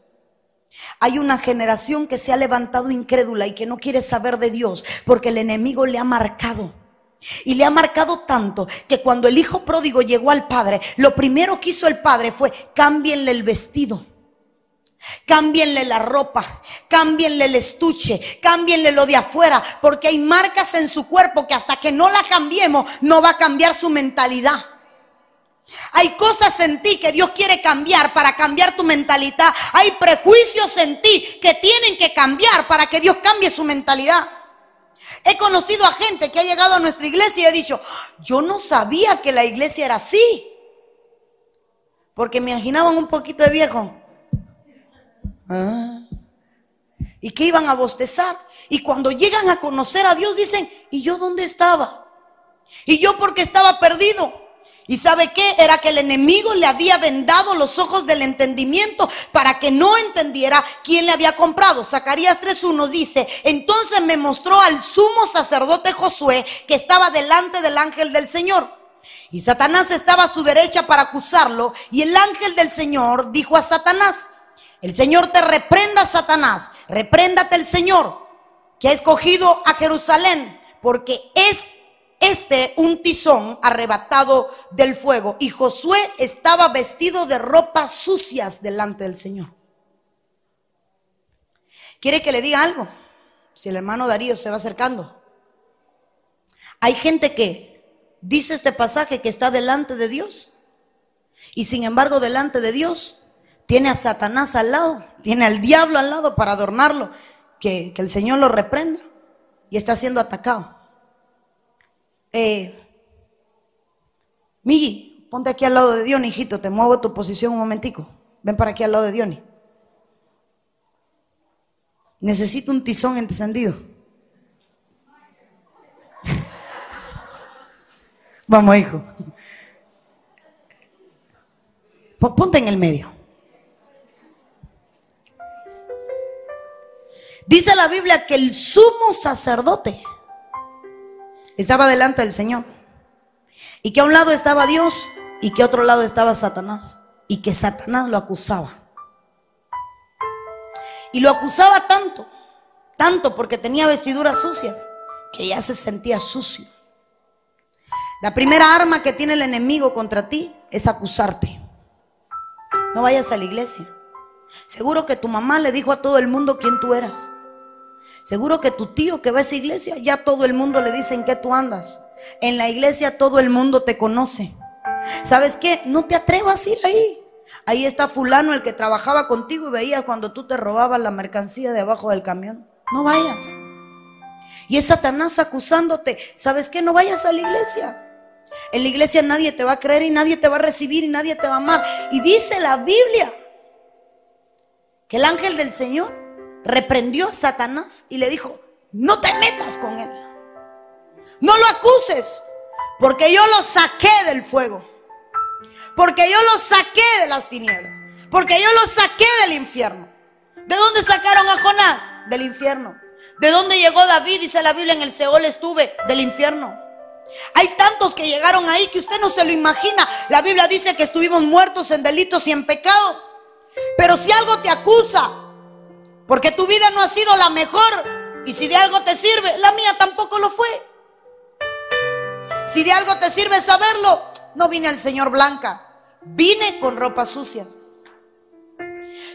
Hay una generación que se ha levantado incrédula y que no quiere saber de Dios porque el enemigo le ha marcado. Y le ha marcado tanto que cuando el hijo pródigo llegó al padre, lo primero que hizo el padre fue cámbienle el vestido. Cámbienle la ropa, cámbienle el estuche, cámbienle lo de afuera, porque hay marcas en su cuerpo que hasta que no la cambiemos no va a cambiar su mentalidad. Hay cosas en ti que Dios quiere cambiar para cambiar tu mentalidad. Hay prejuicios en ti que tienen que cambiar para que Dios cambie su mentalidad. He conocido a gente que ha llegado a nuestra iglesia y ha dicho, yo no sabía que la iglesia era así. Porque me imaginaban un poquito de viejo. Y que iban a bostezar. Y cuando llegan a conocer a Dios dicen, ¿y yo dónde estaba? Y yo porque estaba perdido. ¿Y sabe qué? Era que el enemigo le había vendado los ojos del entendimiento para que no entendiera quién le había comprado. Zacarías 3.1 dice, entonces me mostró al sumo sacerdote Josué que estaba delante del ángel del Señor. Y Satanás estaba a su derecha para acusarlo. Y el ángel del Señor dijo a Satanás, el Señor te reprenda, Satanás, repréndate el Señor que ha escogido a Jerusalén, porque es este un tizón arrebatado del fuego. Y Josué estaba vestido de ropas sucias delante del Señor. ¿Quiere que le diga algo? Si el hermano Darío se va acercando. Hay gente que dice este pasaje que está delante de Dios. Y sin embargo, delante de Dios tiene a Satanás al lado, tiene al diablo al lado para adornarlo. Que, el Señor lo reprenda. Y está siendo atacado. Eh, Migi, ponte aquí al lado de Diony, hijito, te muevo tu posición un momentico. Ven para aquí al lado de Diony. Necesito un tizón encendido. Vamos, hijo. Ponte en el medio. Dice la Biblia que el sumo sacerdote estaba delante del Señor. Y que a un lado estaba Dios y que a otro lado estaba Satanás. Y que Satanás lo acusaba. Y lo acusaba tanto, tanto porque tenía vestiduras sucias, que ya se sentía sucio. La primera arma que tiene el enemigo contra ti es acusarte. No vayas a la iglesia. Seguro que tu mamá le dijo a todo el mundo quién tú eras. Seguro que tu tío que va a esa iglesia, ya todo el mundo le dice en qué tú andas. En la iglesia todo el mundo te conoce. ¿Sabes qué? No te atrevas a ir ahí. Ahí está fulano el que trabajaba contigo y veías cuando tú te robabas la mercancía de abajo del camión. No vayas. Y es Satanás acusándote. ¿Sabes qué? No vayas a la iglesia. En la iglesia nadie te va a creer y nadie te va a recibir y nadie te va a amar. Y dice la Biblia que el ángel del Señor reprendió a Satanás y le dijo, no te metas con él. No lo acuses, porque yo lo saqué del fuego. Porque yo lo saqué de las tinieblas. Porque yo lo saqué del infierno. ¿De dónde sacaron a Jonás? Del infierno. ¿De dónde llegó David? Dice la Biblia, en el Seol estuve, del infierno. Hay tantos que llegaron ahí que usted no se lo imagina. La Biblia dice que estuvimos muertos en delitos y en pecado. Pero si algo te acusa, porque tu vida no ha sido la mejor. Y si de algo te sirve, la mía tampoco lo fue. Si de algo te sirve saberlo, no vine al Señor blanca. Vine con ropa sucia.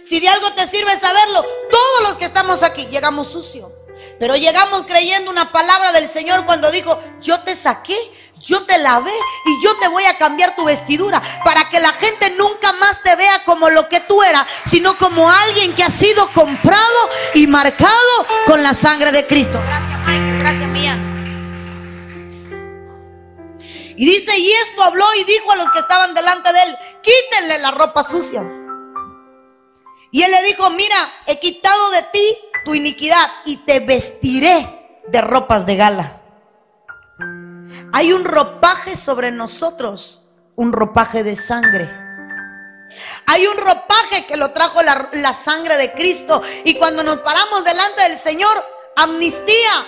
Si de algo te sirve saberlo, todos los que estamos aquí llegamos sucios. Pero llegamos creyendo una palabra del Señor cuando dijo, yo te saqué yo te lavé y yo te voy a cambiar tu vestidura para que la gente nunca más te vea como lo que tú eras, sino como alguien que ha sido comprado y marcado con la sangre de Cristo. Gracias, Mike. Gracias, mía. Y dice, y esto habló y dijo a los que estaban delante de él, quítenle la ropa sucia. Y él le dijo, mira, he quitado de ti tu iniquidad y te vestiré de ropas de gala. Hay un ropaje sobre nosotros, un ropaje de sangre. Hay un ropaje que lo trajo la, sangre de Cristo. Y cuando nos paramos delante del Señor, amnistía.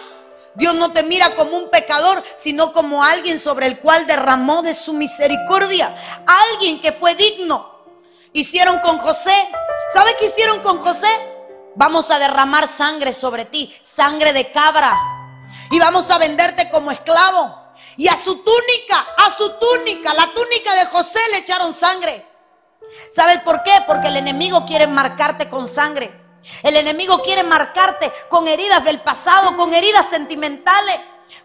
Dios no te mira como un pecador, sino como alguien sobre el cual derramó de su misericordia. Alguien que fue digno. Hicieron con José. ¿Sabe qué hicieron con José? Vamos a derramar sangre sobre ti, sangre de cabra. Y vamos a venderte como esclavo. Y a su túnica, a su túnica, la túnica de José le echaron sangre. ¿Sabes por qué? Porque el enemigo quiere marcarte con sangre. El enemigo quiere marcarte con heridas del pasado, con heridas sentimentales,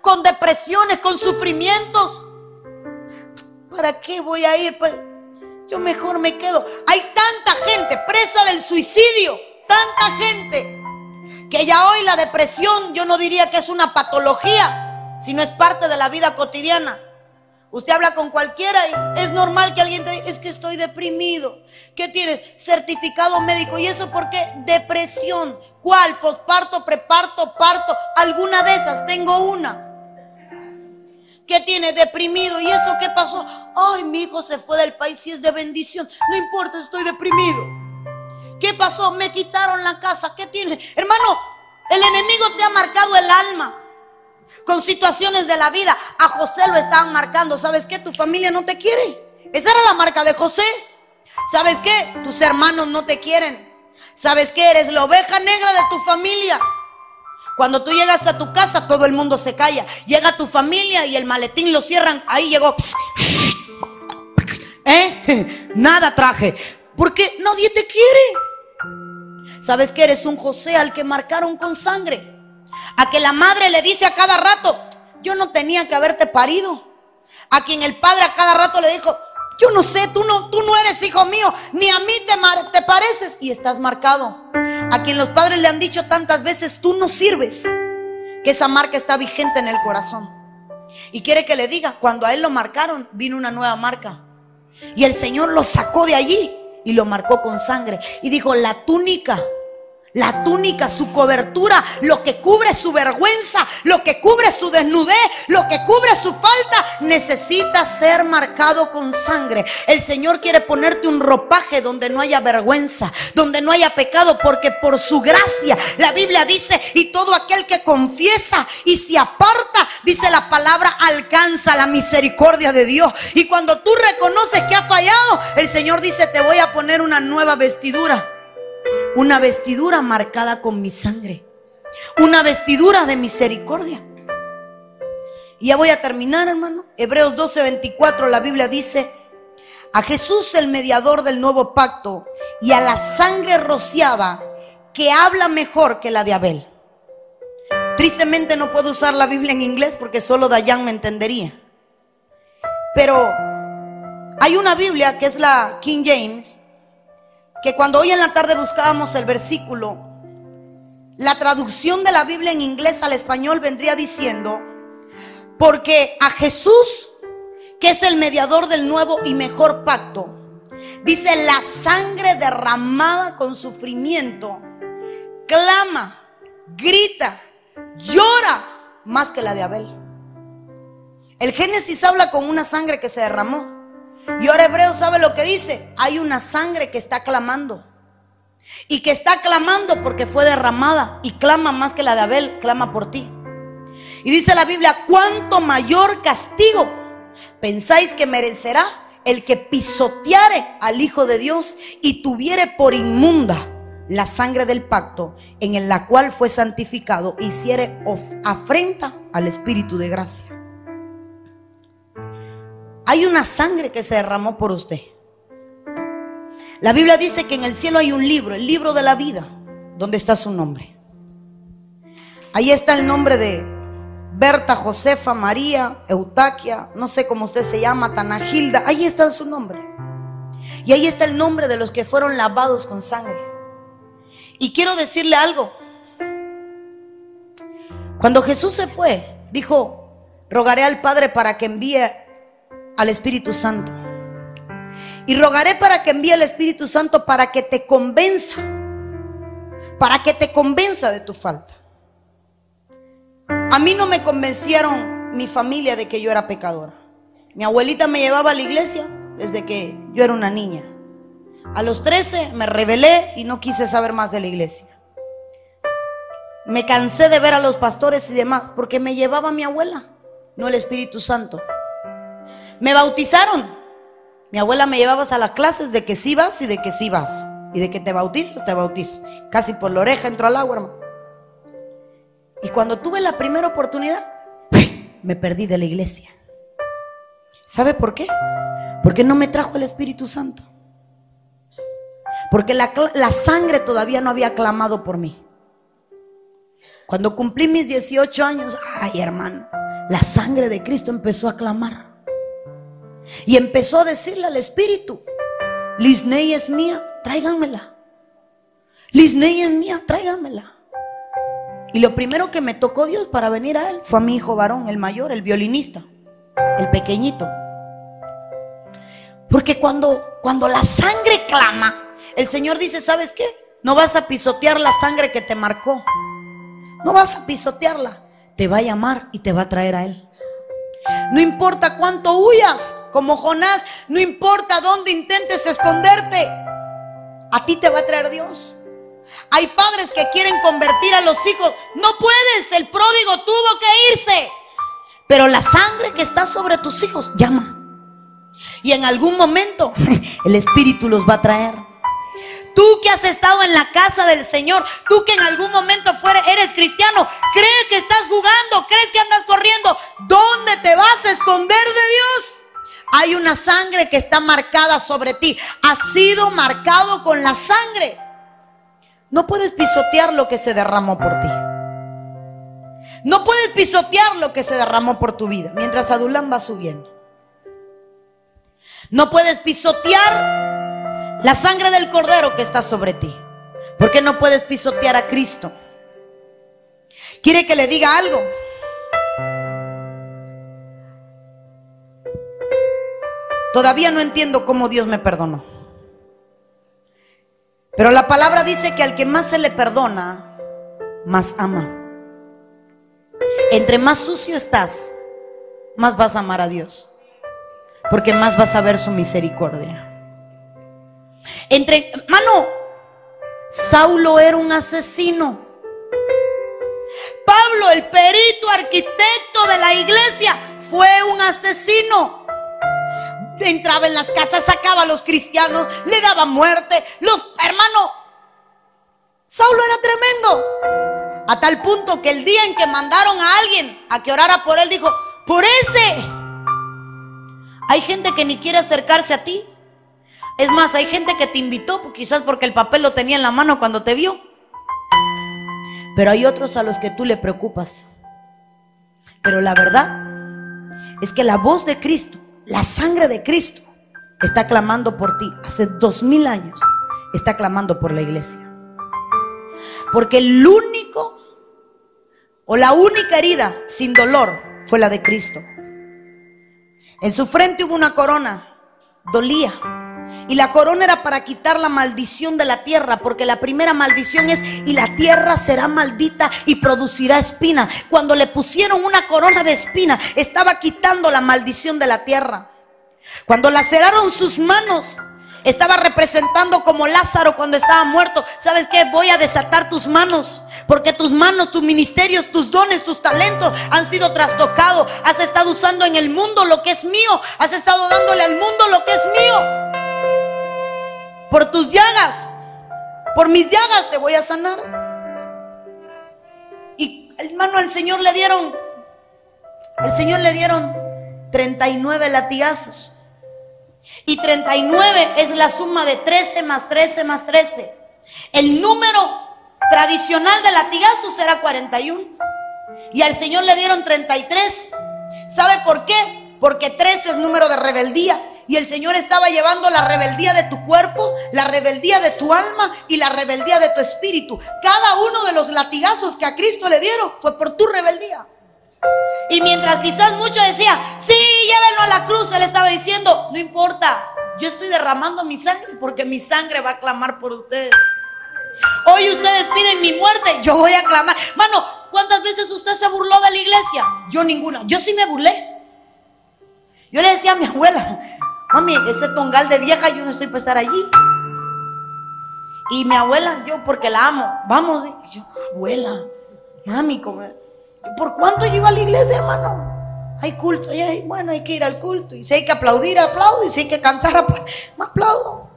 con depresiones, con sufrimientos. ¿Para qué voy a ir? Pues yo mejor me quedo. Hay tanta gente presa del suicidio, tanta gente, que ya hoy la depresión yo no diría que es una patología, sino es parte de la vida cotidiana. Usted habla con cualquiera y es normal que alguien te diga, es que estoy deprimido. ¿Qué tienes? Certificado médico. ¿Y eso por qué? Depresión. ¿Cuál? Posparto, preparto, parto. Alguna de esas. Tengo una. ¿Qué tiene? Deprimido. ¿Y eso qué pasó? Ay, mi hijo se fue del país y es de bendición. No importa, estoy deprimido. ¿Qué pasó? Me quitaron la casa. ¿Qué tiene? Hermano, el enemigo te ha marcado el alma con situaciones de la vida. A José lo estaban marcando. ¿Sabes qué? Tu familia no te quiere. Esa era la marca de José. ¿Sabes qué? Tus hermanos no te quieren. ¿Sabes qué? Eres la oveja negra de tu familia. Cuando tú llegas a tu casa, todo el mundo se calla. Llega tu familia y el maletín lo cierran. Ahí llegó. ¿Eh? Nada traje. Porque nadie te quiere. ¿Sabes que eres un José al que marcaron con sangre? A que la madre le dice a cada rato, yo no tenía que haberte parido. A quien el padre a cada rato le dijo, yo no sé, tú no, tú no eres hijo mío, ni a mí te, te pareces y estás marcado. A quien los padres le han dicho tantas veces, tú no sirves, que esa marca está vigente en el corazón. Y quiere que le diga, cuando a él lo marcaron, vino una nueva marca. Y el Señor lo sacó de allí y lo marcó con sangre. Y dijo, la túnica la túnica, su cobertura, lo que cubre su vergüenza, lo que cubre su desnudez, lo que cubre su falta, necesita ser marcado con sangre. El Señor quiere ponerte un ropaje donde no haya vergüenza, donde no haya pecado, porque por su gracia, la Biblia dice, y todo aquel que confiesa y se aparta, dice la palabra, alcanza la misericordia de Dios. Y cuando tú reconoces que ha fallado, el Señor dice, te voy a poner una nueva vestidura una vestidura marcada con mi sangre. Una vestidura de misericordia. Y ya voy a terminar, hermano. Hebreos 12:24, la Biblia dice, a Jesús el mediador del nuevo pacto y a la sangre rociada que habla mejor que la de Abel. Tristemente no puedo usar la Biblia en inglés porque solo Dayan me entendería. Pero hay una Biblia que es la King James que cuando hoy en la tarde buscábamos el versículo, la traducción de la Biblia en inglés al español vendría diciendo, porque a Jesús, que es el mediador del nuevo y mejor pacto, dice, la sangre derramada con sufrimiento, clama, grita, llora más que la de Abel. El Génesis habla con una sangre que se derramó. Y ahora Hebreo sabe lo que dice. Hay una sangre que está clamando. Y que está clamando porque fue derramada. Y clama más que la de Abel, clama por ti. Y dice la Biblia, cuánto mayor castigo pensáis que merecerá el que pisoteare al Hijo de Dios y tuviere por inmunda la sangre del pacto en la cual fue santificado, hiciere afrenta al Espíritu de gracia. Hay una sangre que se derramó por usted. La Biblia dice que en el cielo hay un libro, el libro de la vida, donde está su nombre. Ahí está el nombre de Berta, Josefa, María, Eutaquia, no sé cómo usted se llama, Tanagilda. Ahí está su nombre. Y ahí está el nombre de los que fueron lavados con sangre. Y quiero decirle algo. Cuando Jesús se fue, dijo, rogaré al Padre para que envíe al Espíritu Santo. Y rogaré para que envíe el Espíritu Santo para que te convenza, para que te convenza de tu falta. A mí no me convencieron mi familia de que yo era pecadora. Mi abuelita me llevaba a la iglesia desde que yo era una niña. A los 13 me rebelé y no quise saber más de la iglesia. Me cansé de ver a los pastores y demás porque me llevaba mi abuela, no el Espíritu Santo. Me bautizaron. Mi abuela me llevaba a las clases de que sí vas y de que sí vas. Y de que te bautizas, te bautizas. Casi por la oreja entró al agua, hermano. Y cuando tuve la primera oportunidad, me perdí de la iglesia. ¿Sabe por qué? Porque no me trajo el Espíritu Santo. Porque la, la, sangre todavía no había clamado por mí. Cuando cumplí mis 18 años, ay hermano, la sangre de Cristo empezó a clamar. Y empezó a decirle al Espíritu, Lisney es mía, tráiganmela. Lisney es mía, tráiganmela. Y lo primero que me tocó Dios para venir a él fue a mi hijo varón, el mayor, el violinista, el pequeñito. Porque cuando, cuando la sangre clama, el Señor dice, ¿sabes qué? No vas a pisotear la sangre que te marcó. No vas a pisotearla. Te va a llamar y te va a traer a Él. No importa cuánto huyas, como Jonás, no importa dónde intentes esconderte, a ti te va a traer Dios. Hay padres que quieren convertir a los hijos. No puedes, el pródigo tuvo que irse. Pero la sangre que está sobre tus hijos llama. Y en algún momento el Espíritu los va a traer. Tú que has estado en la casa del Señor, tú que en algún momento fuera, eres cristiano, crees que estás jugando, crees que andas corriendo, ¿dónde te vas a esconder de Dios? Hay una sangre que está marcada sobre ti. Ha sido marcado con la sangre. No puedes pisotear lo que se derramó por ti. No puedes pisotear lo que se derramó por tu vida mientras Adulán va subiendo. No puedes pisotear la sangre del cordero que está sobre ti. Porque no puedes pisotear a Cristo. ¿Quiere que le diga algo? Todavía no entiendo cómo Dios me perdonó. Pero la palabra dice que al que más se le perdona, más ama. Entre más sucio estás, más vas a amar a Dios. Porque más vas a ver su misericordia. Entre, mano, Saulo era un asesino. Pablo, el perito arquitecto de la iglesia, fue un asesino entraba en las casas, sacaba a los cristianos, le daba muerte. Los hermanos, Saulo era tremendo. A tal punto que el día en que mandaron a alguien a que orara por él, dijo, por ese. Hay gente que ni quiere acercarse a ti. Es más, hay gente que te invitó, quizás porque el papel lo tenía en la mano cuando te vio. Pero hay otros a los que tú le preocupas. Pero la verdad es que la voz de Cristo la sangre de Cristo está clamando por ti. Hace dos mil años está clamando por la iglesia. Porque el único o la única herida sin dolor fue la de Cristo. En su frente hubo una corona, dolía. Y la corona era para quitar la maldición de la tierra, porque la primera maldición es, y la tierra será maldita y producirá espina. Cuando le pusieron una corona de espina, estaba quitando la maldición de la tierra. Cuando laceraron sus manos, estaba representando como Lázaro cuando estaba muerto. ¿Sabes qué? Voy a desatar tus manos. Porque tus manos, tus ministerios, tus dones, tus talentos han sido trastocados. Has estado usando en el mundo lo que es mío. Has estado dándole al mundo lo que es mío por tus llagas, por mis llagas te voy a sanar. Y hermano, al Señor le dieron, al Señor le dieron 39 latigazos. Y 39 es la suma de 13 más 13 más 13. El número tradicional de latigazos era 41. Y al Señor le dieron 33. ¿Sabe por qué? Porque 13 es número de rebeldía. Y el Señor estaba llevando la rebeldía de tu cuerpo, la rebeldía de tu alma y la rebeldía de tu espíritu. Cada uno de los latigazos que a Cristo le dieron fue por tu rebeldía. Y mientras quizás muchos decían, sí, llévenlo a la cruz, él estaba diciendo, no importa, yo estoy derramando mi sangre porque mi sangre va a clamar por ustedes. Hoy ustedes piden mi muerte, yo voy a clamar. Mano, ¿cuántas veces usted se burló de la iglesia? Yo ninguna. Yo sí me burlé. Yo le decía a mi abuela, Mami, ese tongal de vieja, yo no estoy para estar allí. Y mi abuela, yo porque la amo, vamos, yo, abuela, mami, ¿por cuánto yo iba a la iglesia, hermano? Hay culto, hay, bueno, hay que ir al culto. Y si hay que aplaudir, aplaudo. Y si hay que cantar, aplaudo. aplaudo.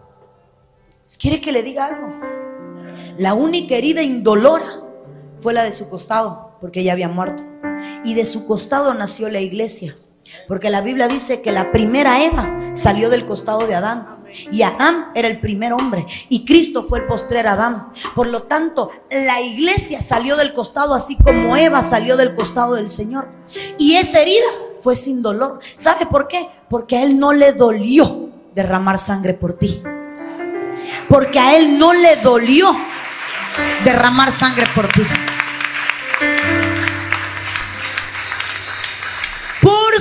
¿Quiere que le diga algo? La única herida indolora fue la de su costado, porque ella había muerto. Y de su costado nació la iglesia. Porque la Biblia dice que la primera Eva salió del costado de Adán. Y Adán era el primer hombre. Y Cristo fue el postrer Adán. Por lo tanto, la iglesia salió del costado así como Eva salió del costado del Señor. Y esa herida fue sin dolor. ¿Sabe por qué? Porque a Él no le dolió derramar sangre por ti. Porque a Él no le dolió derramar sangre por ti.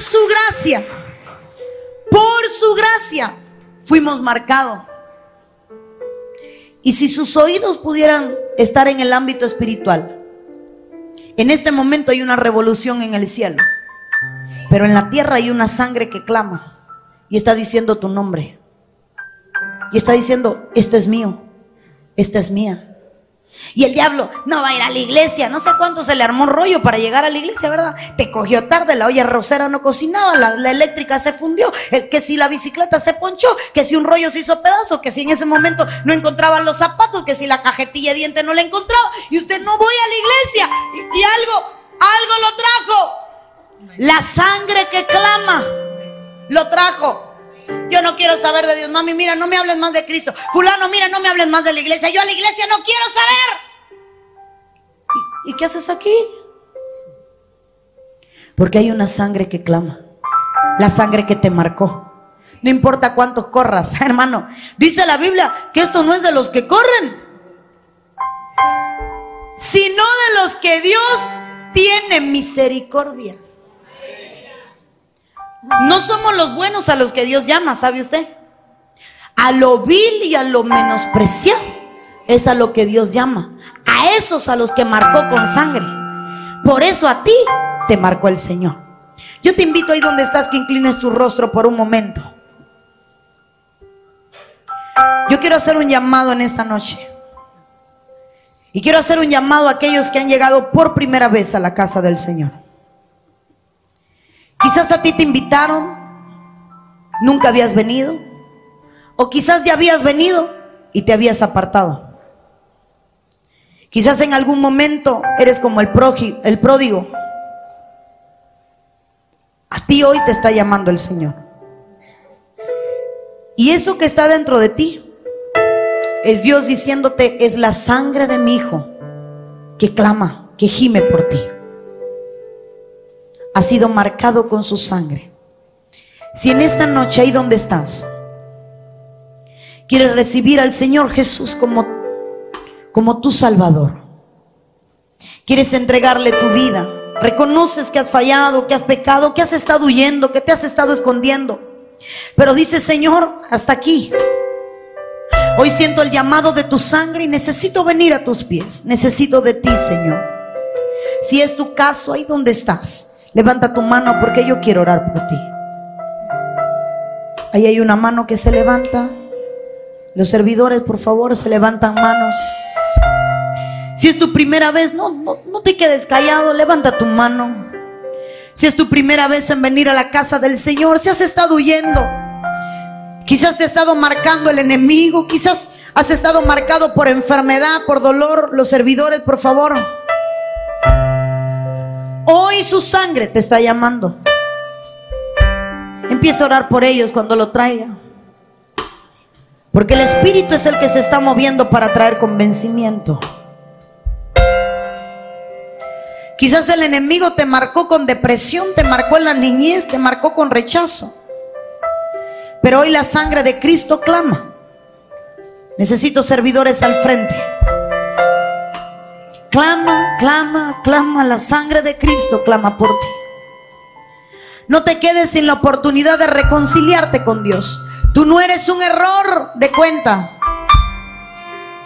Su gracia, por su gracia, fuimos marcados. Y si sus oídos pudieran estar en el ámbito espiritual, en este momento hay una revolución en el cielo, pero en la tierra hay una sangre que clama y está diciendo tu nombre. Y está diciendo, esto es mío, esta es mía. Y el diablo no va a ir a la iglesia. No sé cuánto se le armó un rollo para llegar a la iglesia, ¿verdad? Te cogió tarde, la olla rosera no cocinaba, la, eléctrica se fundió, que si la bicicleta se ponchó, que si un rollo se hizo pedazo, que si en ese momento no encontraban los zapatos, que si la cajetilla de diente no la encontraba. Y usted no voy a la iglesia. Y algo, algo lo trajo. La sangre que clama lo trajo. Yo no quiero saber de Dios. Mami, mira, no me hables más de Cristo. Fulano, mira, no me hables más de la iglesia. Yo a la iglesia no quiero saber. ¿Y, qué haces aquí? Porque hay una sangre que clama. La sangre que te marcó. No importa cuántos corras, hermano. Dice la Biblia que esto no es de los que corren, sino de los que Dios tiene misericordia. No somos los buenos a los que Dios llama, ¿sabe usted? A lo vil y a lo menospreciado es a lo que Dios llama. A esos a los que marcó con sangre. Por eso a ti te marcó el Señor. Yo te invito ahí donde estás que inclines tu rostro por un momento. Yo quiero hacer un llamado en esta noche. Y quiero hacer un llamado a aquellos que han llegado por primera vez a la casa del Señor. Quizás a ti te invitaron, nunca habías venido. O quizás ya habías venido y te habías apartado. Quizás en algún momento eres como el, el pródigo. A ti hoy te está llamando el Señor. Y eso que está dentro de ti es Dios diciéndote, es la sangre de mi Hijo que clama, que gime por ti ha sido marcado con su sangre. Si en esta noche ahí donde estás, quieres recibir al Señor Jesús como, como tu Salvador, quieres entregarle tu vida, reconoces que has fallado, que has pecado, que has estado huyendo, que te has estado escondiendo, pero dices, Señor, hasta aquí. Hoy siento el llamado de tu sangre y necesito venir a tus pies. Necesito de ti, Señor. Si es tu caso, ahí donde estás, Levanta tu mano porque yo quiero orar por ti. Ahí hay una mano que se levanta. Los servidores, por favor, se levantan manos. Si es tu primera vez, no, no, no te quedes callado, levanta tu mano. Si es tu primera vez en venir a la casa del Señor, si has estado huyendo, quizás te ha estado marcando el enemigo, quizás has estado marcado por enfermedad, por dolor, los servidores, por favor. Hoy su sangre te está llamando. Empieza a orar por ellos cuando lo traiga. Porque el Espíritu es el que se está moviendo para traer convencimiento. Quizás el enemigo te marcó con depresión, te marcó en la niñez, te marcó con rechazo. Pero hoy la sangre de Cristo clama. Necesito servidores al frente. Clama, clama, clama. La sangre de Cristo clama por ti. No te quedes sin la oportunidad de reconciliarte con Dios. Tú no eres un error de cuentas.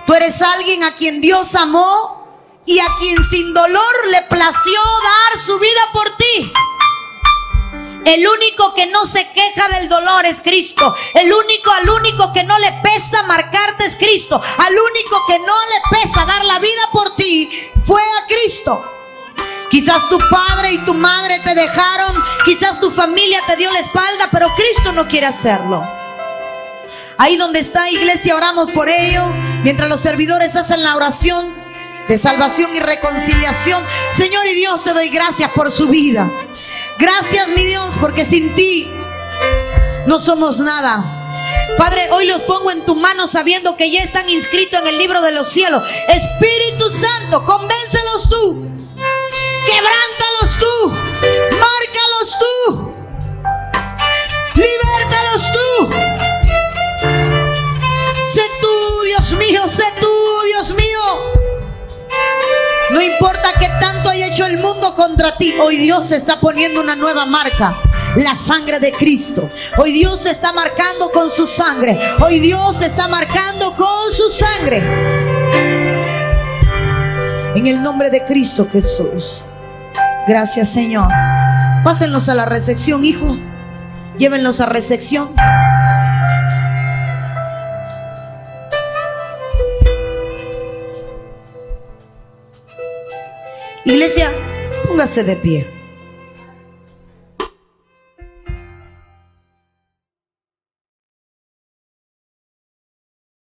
Tú eres alguien a quien Dios amó y a quien sin dolor le plació dar su vida por ti. El único que no se queja del dolor es Cristo. El único, al único que no le pesa marcarte es Cristo. Al único que no le pesa dar la vida por ti fue a Cristo. Quizás tu padre y tu madre te dejaron, quizás tu familia te dio la espalda, pero Cristo no quiere hacerlo. Ahí donde está iglesia, oramos por ello. Mientras los servidores hacen la oración de salvación y reconciliación. Señor y Dios, te doy gracias por su vida. Gracias, mi Dios, porque sin ti no somos nada. Padre, hoy los pongo en tu mano sabiendo que ya están inscritos en el libro de los cielos. Espíritu Santo, convéncelos tú. Quebrántalos tú. Márcalos tú. Libértalos tú. Sé tú, Dios mío, sé tú. No importa que tanto haya hecho el mundo contra ti, hoy Dios está poniendo una nueva marca la sangre de Cristo. Hoy Dios se está marcando con su sangre. Hoy Dios te está marcando con su sangre. En el nombre de Cristo Jesús. Gracias Señor. Pásenlos a la recepción, hijo. Llévenlos a recepción. Iglesia, póngase de pie.